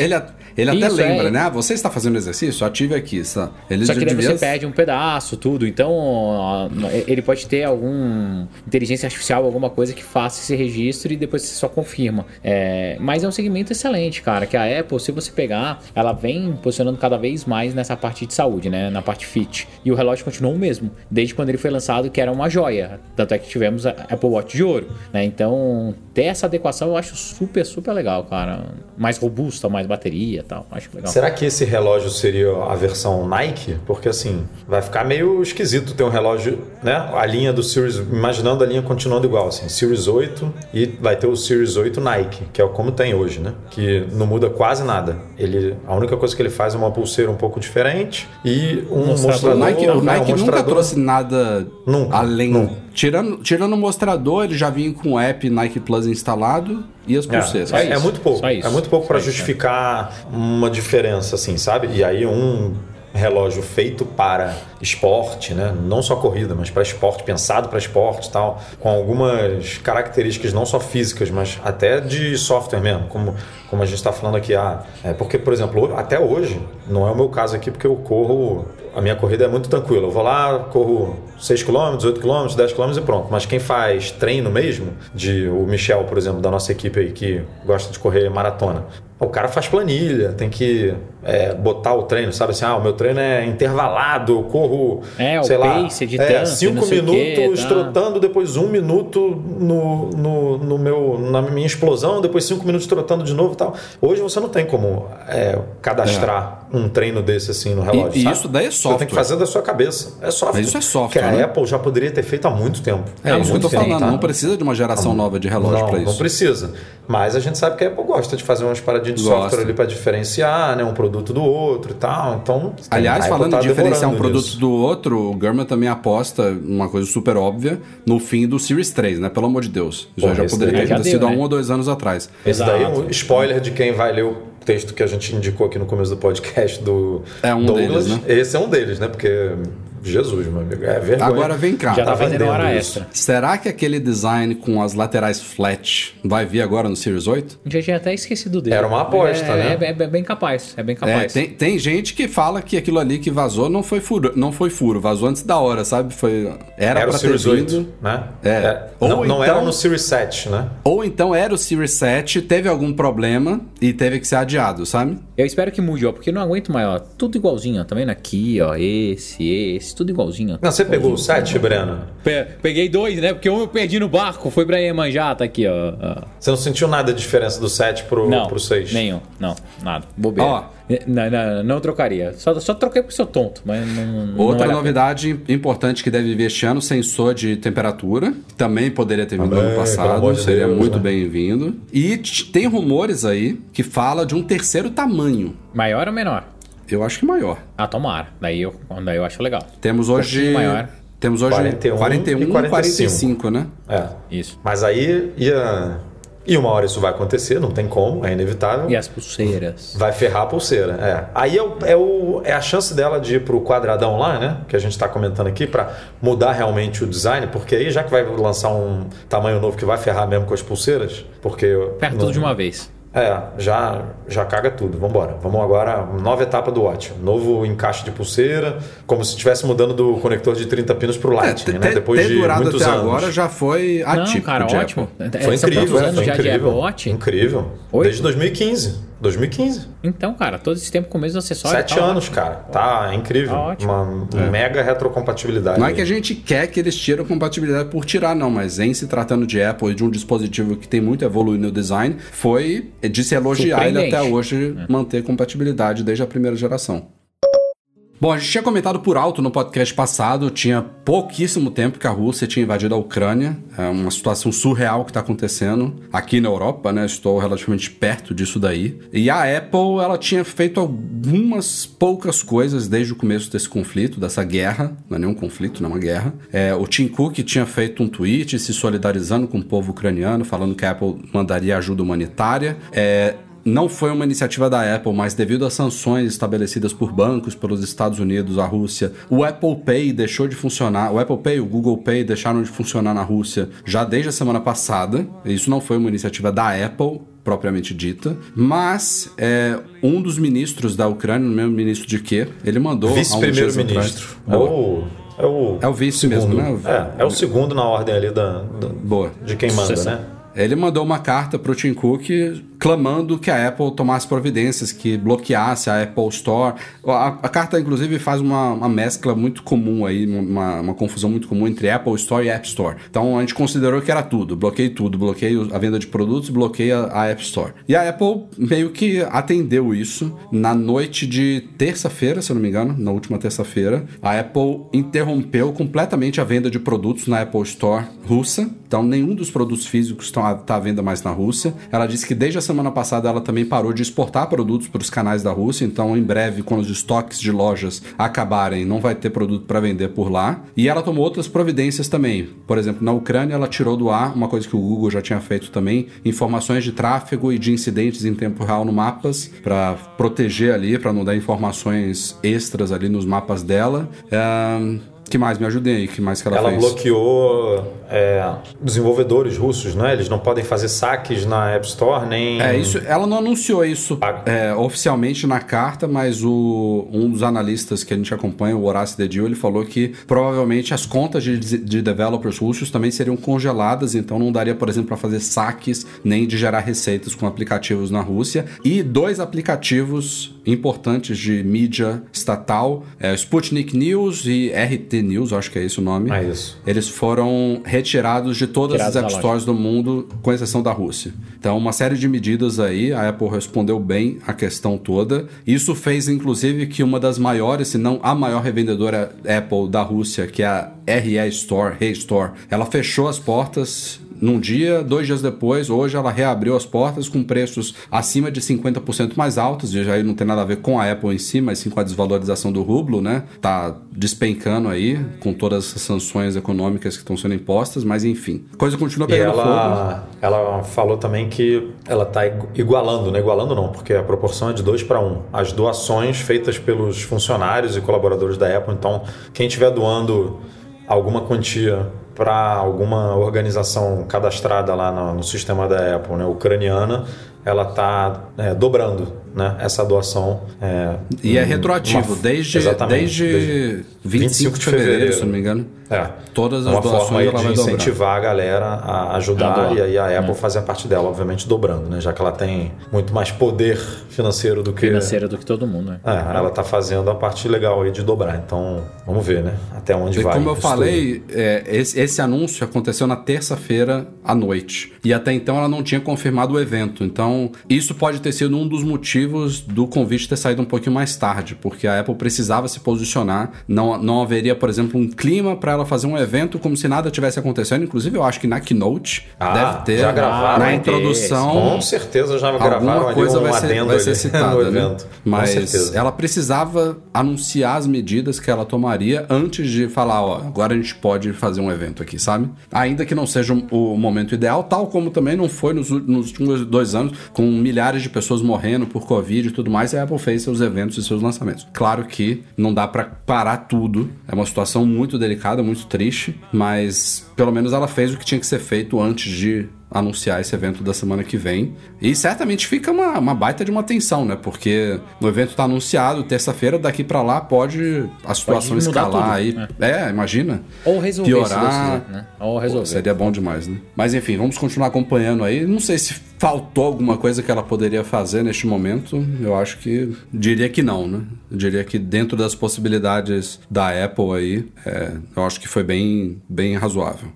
Ele, ele até Isso, lembra, é. né? Ah, você está fazendo exercício? Ative aqui. Só. Ele Só que daí devia... você perde um pedaço, tudo. Então, ó, ele pode ter algum inteligência artificial, alguma coisa que faça esse registro e depois você só confirma. É, mas é um segmento excelente, cara. Que a Apple, se você pegar, ela vem posicionando cada vez mais nessa parte de saúde, né? Na parte fit. E o relógio continuou o mesmo, desde quando ele foi lançado, que era uma joia. Tanto é que tivemos a Apple Watch de ouro, né? Então, ter essa adequação eu acho super, super legal, cara. Mais robusta, mais bateria e tal. Acho legal. Será que esse relógio seria a versão Nike? Porque assim, vai ficar meio esquisito ter um relógio, né? A linha do Series, imaginando a linha continuando igual, assim, Series 8 e vai ter o Series 8 Nike, que é como tem hoje, né? Que não muda quase nada. Ele, a única coisa que ele faz é uma pulseira um pouco diferente e um Mostrador. mostrador. O Nike, o né, Nike um nunca trouxe nada Nunca, além. nunca. Tirando, tirando o mostrador, ele já vinha com o app Nike Plus instalado e as É, pulseiras. É, é isso, muito pouco. É muito pouco para isso, justificar uma diferença, assim, sabe? E aí um relógio feito para esporte, né? Não só corrida, mas para esporte, pensado para esporte, e tal, com algumas características não só físicas, mas até de software mesmo, como como a gente está falando aqui, ah, é porque por exemplo, até hoje não é o meu caso aqui porque eu corro a minha corrida é muito tranquila. Eu vou lá, corro 6 km, 8 km, 10 km e pronto. Mas quem faz treino mesmo, de o Michel, por exemplo, da nossa equipe aí, que gosta de correr maratona, O cara faz planilha, tem que é, botar o treino, sabe assim, ah, o meu treino é intervalado, eu corro, É, sei lá, de é, tanto, cinco o quê, minutos tá. trotando, depois um minuto no, no, no meu, na minha explosão, depois cinco minutos trotando de novo e tal. Hoje você não tem como é, cadastrar um treino desse assim no relógio, E- e isso daí é Você tem software. que fazer da sua cabeça. É software. Mas isso é software, Que a né? Apple já poderia ter feito há muito tempo. É Há isso que eu tô tempo, falando. tá? Não precisa de uma geração nova de relógio não, pra não isso. precisa. Mas a gente sabe que a Apple gosta de fazer umas paradinhas de Gosta. software ali para diferenciar, né, um produto do outro e tal. Então, Aliás, falando tá de diferenciar um produto do outro, o German também aposta uma coisa super óbvia no fim do Series 3, né? Pelo amor de Deus. Isso Porra, já poderia ter já deu, sido há né? um ou dois anos atrás. Esse daí é um spoiler de quem vai ler o texto que a gente indicou aqui no começo do podcast do É um Douglas. deles, né? Esse é um deles, né? Porque Jesus, meu amigo, é vergonha. Agora vem cá. Já tá tá fazendo hora isso. extra. Será que aquele design com as laterais flat vai vir agora no Series 8? Já tinha até esquecido dele. Era uma aposta, é, né? É, é bem capaz, é bem É, capaz. tem, tem gente que fala que aquilo ali que vazou não foi furo, não foi furo, vazou antes da hora, sabe? Foi era, Era o Series 8, vindo. né? É. Não, Ou não então- era no Series 7, né? Ou então era o Series 7, teve algum problema e teve que ser adiado, sabe? Eu espero que mude, ó, porque eu não aguento mais, ó. Tudo igualzinho, ó. Tá vendo aqui, ó? Esse, esse, tudo igualzinho. Não, você pegou o 7, Breno? Pe- Peguei dois, né? Porque um eu perdi no barco, foi pra Iemanjá, tá aqui, ó. Você não sentiu nada de diferença do 7 pro, Não, pro 6? nenhum, não, nada. Bobeira. Ó. Não, não, não trocaria. Só, só troquei porque sou tonto, mas não. Outra vale novidade importante que deve vir este ano, sensor de temperatura, também poderia ter vindo no ano passado, seria Deus, muito né? bem-vindo. E tem rumores aí que fala de um terceiro tamanho. Maior ou menor? Eu acho que maior. Ah, tomara. Daí eu, daí eu acho legal. Temos hoje pouquinho maior. temos hoje 41 41 e e 45, né? É. Isso. Mas aí ia. E uma hora isso vai acontecer, não tem como, é inevitável. E as pulseiras? Vai ferrar a pulseira. É. Aí é, o, é, o- é a chance dela de ir pro quadradão lá, né? Que a gente está comentando aqui, para mudar realmente o design, porque aí já que vai lançar um tamanho novo que vai ferrar mesmo com as pulseiras, porque. Perto não- tudo de uma vez. É, já, já caga tudo. Vambora. Vamos agora, nova etapa do Watch. Novo encaixe de pulseira, como se estivesse mudando do conector de 30 pinos pro É, Lightning, né? ter, Depois de muitos até anos. agora já foi atípico não, cara, ótimo. Apple. Foi É, incrível, quantos anos foi já de incrível. Apple Watch? Incrível. Oito? Desde 2015. 2015. Então, cara, todo esse tempo com o mesmo acessório. Sete tá anos, cara. Tá incrível. Tá ótimo. Uma mega retrocompatibilidade. Não é que a gente quer que eles tiram compatibilidade por tirar, não, mas em se tratando de Apple e de um dispositivo que tem muito evoluído no design, foi de se elogiar ele até hoje manter compatibilidade desde a primeira geração. Bom, a gente tinha comentado por alto no podcast passado, tinha pouquíssimo tempo que a Rússia tinha invadido a Ucrânia, é uma situação surreal que está acontecendo aqui na Europa, né? Estou relativamente perto disso daí. E a Apple, ela tinha feito algumas poucas coisas desde o começo desse conflito, dessa guerra, não é nenhum conflito, não é uma guerra. É, o Tim Cook tinha feito um tweet se solidarizando com o povo ucraniano, falando que a Apple mandaria ajuda humanitária. É, não foi uma iniciativa da Apple, mas devido às sanções estabelecidas por bancos pelos Estados Unidos, a Rússia, o Apple Pay deixou de funcionar. O Apple Pay e o Google Pay deixaram de funcionar na Rússia já desde a semana passada. Isso não foi uma iniciativa da Apple propriamente dita, mas é, um dos ministros da Ucrânia, não lembro ministro de quê, ele mandou Vice-primeiro-ministro. atrás- É o, é o. É o vice segundo. mesmo, né? É, é o segundo na ordem ali da, da- Boa. de quem manda, né? Ele mandou uma carta para o Tim Cook clamando que a Apple tomasse providências, que bloqueasse a Apple Store. A, a carta, inclusive, faz uma, uma mescla muito comum aí, uma, uma confusão muito comum entre Apple Store e App Store. Então a gente considerou que era tudo, bloqueei tudo, bloqueei a venda de produtos, bloqueia a App Store. E a Apple meio que atendeu isso na noite de terça-feira, se eu não me engano, na última terça-feira. A Apple interrompeu completamente a venda de produtos na Apple Store russa. Então nenhum dos produtos físicos está à venda mais na Rússia. Ela disse que desde a semana passada ela também parou de exportar produtos para os canais da Rússia. Então em breve, quando os estoques de lojas acabarem, não vai ter produto para vender por lá. E ela tomou outras providências também. Por exemplo, na Ucrânia ela tirou do ar uma coisa que o Google já tinha feito também, informações de tráfego e de incidentes em tempo real no mapas para proteger ali, para não dar informações extras ali nos mapas dela. O que mais? Me ajudem aí, que mais que ela, Ela fez? bloqueou é, desenvolvedores russos, né? Eles não podem fazer saques na App Store nem. É, isso, ela não anunciou isso é, oficialmente na carta, mas o, um dos analistas que a gente acompanha, o Horace Dedil, ele falou que provavelmente as contas de, de developers russos também seriam congeladas, então não daria, por exemplo, para fazer saques nem de gerar receitas com aplicativos na Rússia. E dois aplicativos importantes de mídia estatal, é, Sputnik News e RT News, acho que é esse o nome. É isso. Eles foram retirados de todas Tirados as App. Stores do mundo, com exceção da Rússia. Então, uma série de medidas aí, a Apple respondeu bem a questão toda. Isso fez, inclusive, que uma das maiores, se não a maior revendedora Apple da Rússia, que é a RE Store, Hey Store, ela fechou as portas num dia, dois dias depois, hoje ela reabriu as portas com preços acima de 50% mais altos, e já aí não tem nada a ver com a Apple em si, mas sim com a desvalorização do rublo, né? Tá despencando aí com todas as sanções econômicas que estão sendo impostas, mas enfim. A coisa continua E pegando fogo. ela, ela falou também que ela está igualando, né? Igualando não, porque a proporção é de 2 para 1. As doações feitas pelos funcionários e colaboradores da Apple. Então, quem estiver doando alguma quantia para alguma organização cadastrada lá no, no sistema da Apple, né, ucraniana, ela está dobrando né, essa doação. É, E é retroativo, uma- desde, desde, desde 25 de fevereiro, se não me engano. É. Todas as uma doações forma aí ela de vai dobrar. incentivar a galera a ajudar e aí a Apple fazer a parte dela, obviamente dobrando, né? Já que ela tem muito mais poder financeiro do que Financeira do que todo mundo, né? É, ela tá fazendo a parte legal aí de dobrar. Então, vamos ver, né? Até onde E vai. como eu falei, é, esse, esse anúncio aconteceu na terça-feira à noite. E até então ela não tinha confirmado o evento. Então, isso pode ter sido um dos motivos do convite ter saído um pouquinho mais tarde, porque a Apple precisava se posicionar. Não, não haveria, por exemplo, um clima para ela fazer um evento como se nada tivesse acontecendo. Inclusive, eu acho que na Keynote Ah, deve ter já gravaram, na ter, introdução. Com certeza já gravaram Alguma coisa um vai ser, vai ser citada, né? Mas ela precisava anunciar as medidas que ela tomaria antes de falar, ó, agora a gente pode fazer um evento aqui, sabe? Ainda que não seja o momento ideal, tal como também não foi nos, nos últimos dois anos, com milhares de pessoas morrendo por Covid e tudo mais, a Apple fez seus eventos e seus lançamentos. Claro que não dá pra parar tudo, é uma situação muito delicada, muito triste, mas pelo menos ela fez o que tinha que ser feito antes de anunciar esse evento da semana que vem. E certamente fica uma, uma baita de uma tensão, né? Porque o evento tá anunciado, terça-feira, daqui pra lá pode a situação mudar escalar aí. É, imagina. Ou resolver, Piorar. quiser, né? Ou Pô, resolver. seria bom demais, né? Mas enfim, vamos continuar acompanhando aí. Não sei se faltou alguma coisa que ela poderia fazer neste momento. Eu acho que. Diria que não, né? Eu diria que dentro das possibilidades da Apple aí, é, eu acho que foi bem, bem razoável.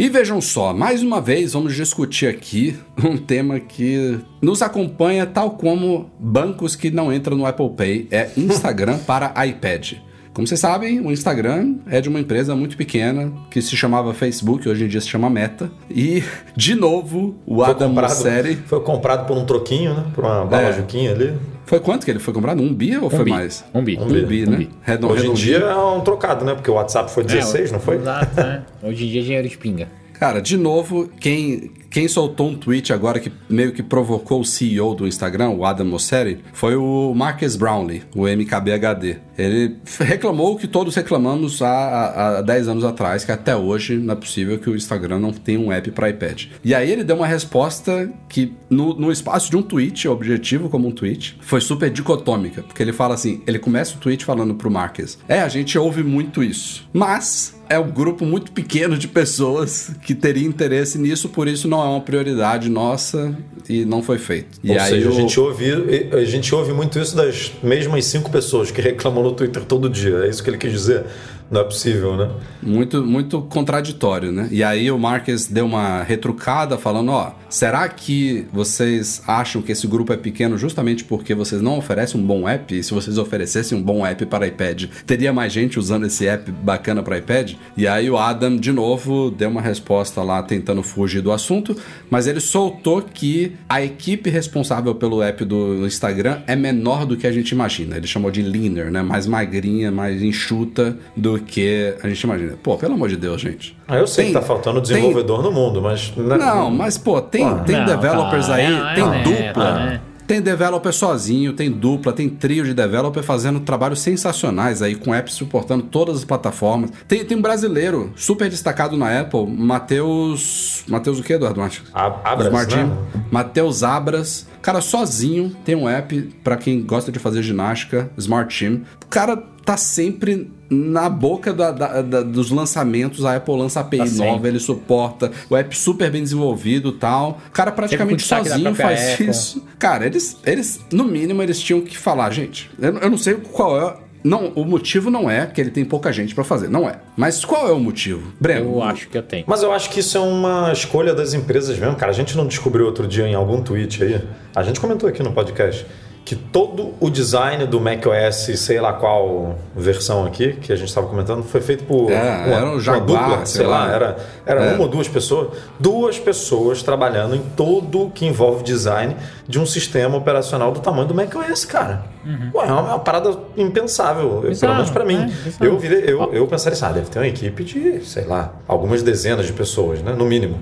E vejam só, mais uma vez vamos discutir aqui um tema que nos acompanha tal como bancos que não entram no Apple Pay, é Instagram para iPad. Como vocês sabem, o Instagram é de uma empresa muito pequena que se chamava Facebook, hoje em dia se chama Meta. E, de novo, o Foi Adam comprado, Mosseri... foi comprado por um troquinho, né? Por uma bala É. juquinha ali. Foi quanto que ele foi comprado? Um bi ou foi bi. mais? Um bi. Um Um bi, bi. né? Um bi. Redon- Hoje em dia é um trocado, né? Porque o WhatsApp foi 16, É, não foi? Exato, né? Hoje em dia dinheiro de pinga. Cara, de novo, quem, quem soltou um tweet agora que meio que provocou o CEO do Instagram, o Adam Mosseri, foi o Marcus Brownlee, o MKBHD. Ele reclamou que todos reclamamos há, há, há 10 anos atrás, que até hoje não é possível que o Instagram não tenha um app para iPad. E aí ele deu uma resposta que, no, no espaço de um tweet, objetivo como um tweet, foi super dicotômica, porque ele fala assim, ele começa o tweet falando pro Marcus, é, a gente ouve muito isso, mas é um grupo muito pequeno de pessoas que teria interesse nisso, por isso não é uma prioridade nossa e não foi feito. E Ou aí seja, o- a, gente ouve, a gente ouve muito isso das mesmas cinco pessoas que reclamam no Twitter todo dia. É isso que ele quis dizer? Não é possível, né? muito muito contraditório, né? E aí o Marques deu uma retrucada falando, ó, será que vocês acham que esse grupo é pequeno justamente porque vocês não oferecem um bom app? E se vocês oferecessem um bom app para iPad, teria mais gente usando esse app bacana para iPad? E aí o Adam de novo deu uma resposta lá tentando fugir do assunto, mas ele soltou que a equipe responsável pelo app do Instagram é menor do que a gente imagina. Ele chamou de leaner, né? Mais magrinha, mais enxuta do que a gente imagina. Pô, pelo amor de Deus, gente. Ah, eu sei Tem- que tá faltando tem- desenvolvedor no mundo, mas. né, Não, mas pô, tem, Pô, tem Não, developers cara, aí, é, tem é, dupla. é, é. Tem developer sozinho, tem dupla, tem trio de developer fazendo trabalhos sensacionais aí, com apps suportando todas as plataformas. Tem, tem um brasileiro super destacado na Apple, Matheus. Matheus o que, Eduardo Martins? Ab- Abras, Smart né? Gym. Matheus Abras. Cara, sozinho tem um app pra quem gosta de fazer ginástica, Smart. O cara tá sempre na boca da- da- da- dos lançamentos. A Apple lança API Tá nova, sempre. ele suporta. O app super bem desenvolvido e tal. O cara praticamente sozinho faz Apple. isso. Cara, eles, eles, no mínimo, eles tinham que falar, gente. Eu, eu não sei qual é. Não, o motivo não é que ele tem pouca gente pra fazer, não é. Mas qual é o motivo? Breno, Eu acho que eu tenho. Mas eu acho que isso é uma escolha das empresas mesmo, cara. A gente não descobriu outro dia em algum tweet aí. A gente comentou aqui no podcast que todo o design do macOS, sei lá qual versão aqui, que a gente estava comentando, foi feito por É, uma, era o uma Jaguar, dupla, sei sei lá, lá. era, era É. uma ou duas pessoas. Duas pessoas trabalhando em tudo que envolve design de um sistema operacional do tamanho do macOS, cara. Ué, é uma, é uma parada impensável, pelo Bizarro, menos para mim. é, eu, virei, eu, eu pensaria assim, ah, deve ter uma equipe de, sei lá, algumas dezenas de pessoas, né? No mínimo.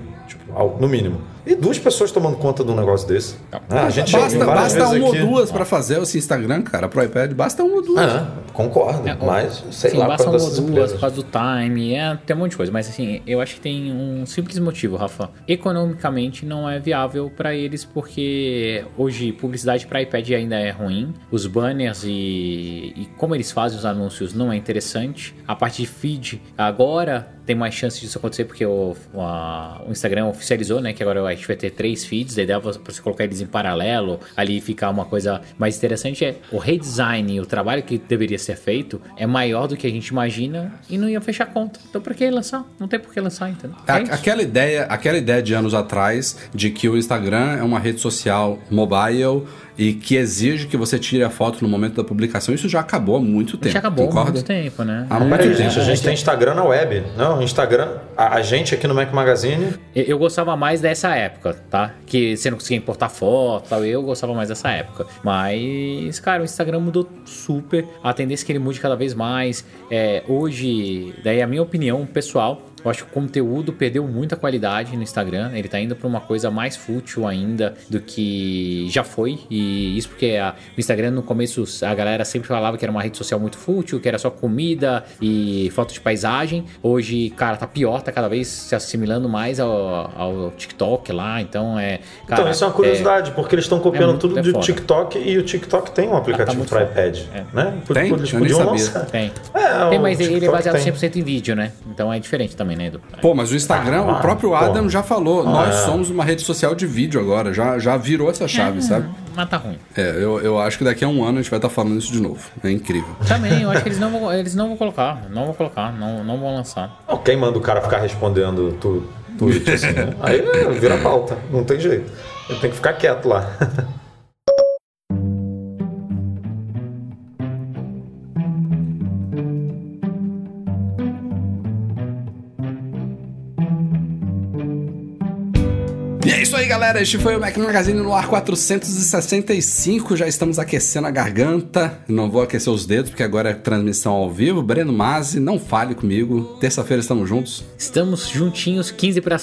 No mínimo. E duas pessoas tomando conta de um negócio desse. Né? A gente basta, basta uma aqui. ou duas pra fazer esse Instagram, cara, pro iPad. Basta uma ou duas. Ah, concordo, É, mas sei Sim, lá basta uma ou duas empresas. por causa do time, é, tem um monte de coisa. Mas assim, eu acho que tem um simples motivo, Rafa. Economicamente não é viável para eles, porque hoje publicidade para iPad ainda é ruim. Os banners e, e como eles fazem os anúncios não é interessante. A parte de feed agora tem mais chance disso acontecer porque o, o, a- o Instagram oficializou, né? Que agora a gente vai ter três feeds, a ideia é você colocar eles em paralelo, ali ficar uma coisa mais interessante é o redesign o trabalho que deveria ser feito é maior do que a gente imagina e não ia fechar conta. Então por que lançar? Não tem por que lançar, entendeu? A- É isso. aquela ideia, aquela ideia de anos atrás de que o Instagram é uma rede social mobile e que exige que você tire a foto no momento da publicação, isso já acabou há muito tempo. Já acabou há muito tempo, né? Há muito Peraí, tempo. gente, a gente tem Instagram na web. Não, Instagram, a, a gente aqui no Mac Magazine, Eu, eu gostava mais dessa época, tá? Que você não conseguia importar foto e tal. Eu gostava mais dessa época. Mas, cara, o Instagram mudou super. A tendência é que ele mude cada vez mais. É, hoje, daí a minha opinião pessoal. Eu acho que o conteúdo perdeu muita qualidade no Instagram. Ele tá indo pra uma coisa mais fútil ainda do que já foi. E isso porque a- o Instagram no começo a galera sempre falava que era uma rede social muito fútil, que era só comida e foto de paisagem. Hoje, cara, tá pior, tá cada vez se assimilando mais ao, ao TikTok lá. Então é. Cara, então, isso é uma curiosidade, porque eles estão copiando muito- tudo é do foda. TikTok e o TikTok tem um aplicativo muito para iPad. É. Né? Tem? Eles Eu nem podiam lançar. Tem. É, Tem, mas ele é baseado tem. 100% em vídeo, né? Então é diferente também, né, Edu? Pô, mas o Instagram, Ah, o próprio pô. Adam já falou, nós é. somos uma rede social de vídeo agora, já, já virou essa chave, sabe? Mas tá ruim. É, eu, eu acho que daqui a um ano a gente vai estar falando isso de novo. É incrível. Também, eu acho que eles não vão, eles não vão colocar. Não vão colocar, não, não vão lançar. Não, Quem manda o cara ficar respondendo tu, tweet assim, né? Aí é, vira pauta, não tem jeito. Ele tem que ficar quieto lá. Galera. Este foi o Mac Magazine no ar 465. Já estamos aquecendo a garganta. Não vou aquecer os dedos, porque agora é transmissão ao vivo. Breno Mazzi, não fale comigo. Terça-feira estamos juntos. Estamos juntinhos, 15 para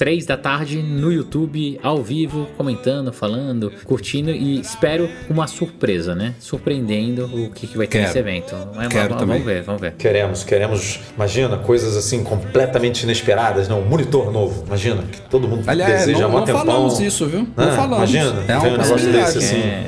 3 da tarde, no YouTube, ao vivo, comentando, falando, curtindo e espero uma surpresa, né? Surpreendendo o que, que vai ter Quero. nesse evento. Mas Quero vamos, também. vamos ver, vamos ver. Queremos, queremos, imagina, coisas assim completamente inesperadas, não, um monitor novo, imagina, que todo mundo Aliás, deseja há não, um não tempão. Falamos isso, viu? Não Ah, falamos. Imagina, é uma um negócio desse assim. É,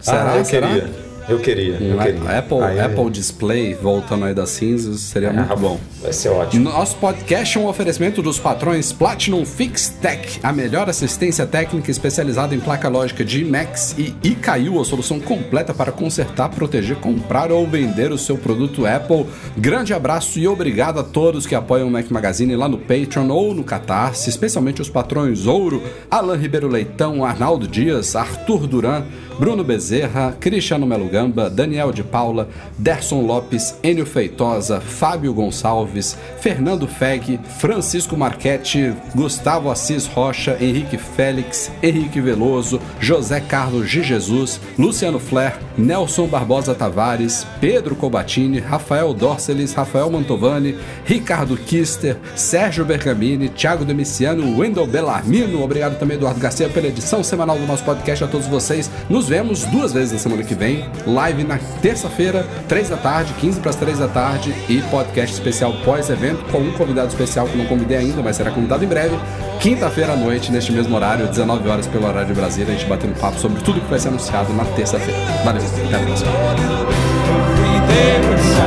Será? Ah, eu Será? queria, eu queria, eu queria. Apple, Aí, Apple Display, voltando aí das cinzas, seria muito ah, bom. Vai ser ótimo. Nosso podcast é um oferecimento dos patrões Platinum Fix Tech, a melhor assistência técnica especializada em placa lógica de Max e Icaiu, a solução completa para consertar, proteger, comprar ou vender o seu produto Apple. Grande abraço e obrigado a todos que apoiam o Mac Magazine lá no Patreon ou no Catarse, especialmente os patrões Ouro, Alan Ribeiro Leitão, Arnaldo Dias, Arthur Duran, Bruno Bezerra, Cristiano Melo Gamba, Daniel de Paula, Derson Lopes, Enio Feitosa, Fábio Gonçalves, Alves, Fernando Feg, Francisco Marchetti, Gustavo Assis Rocha, Henrique Félix, Henrique Veloso, José Carlos de Jesus, Luciano Flair, Nelson Barbosa Tavares, Pedro Cobatini, Rafael Dorceles, Rafael Mantovani, Ricardo Kister, Sérgio Bergamini, Thiago Demiciano, Wendel Bellarmino. Obrigado também, Eduardo Garcia, pela edição semanal do nosso podcast. A todos vocês. Nos vemos duas vezes na semana que vem. Live na terça-feira, 3 da tarde, 15 para as 3 da tarde. E podcast especial pós-evento com um convidado especial que não convidei ainda, mas será convidado em breve. Quinta-feira à noite, neste mesmo horário, 19 horas pelo horário de Brasília, a gente batendo papo sobre tudo que vai ser anunciado na terça-feira. Valeu, até a próxima.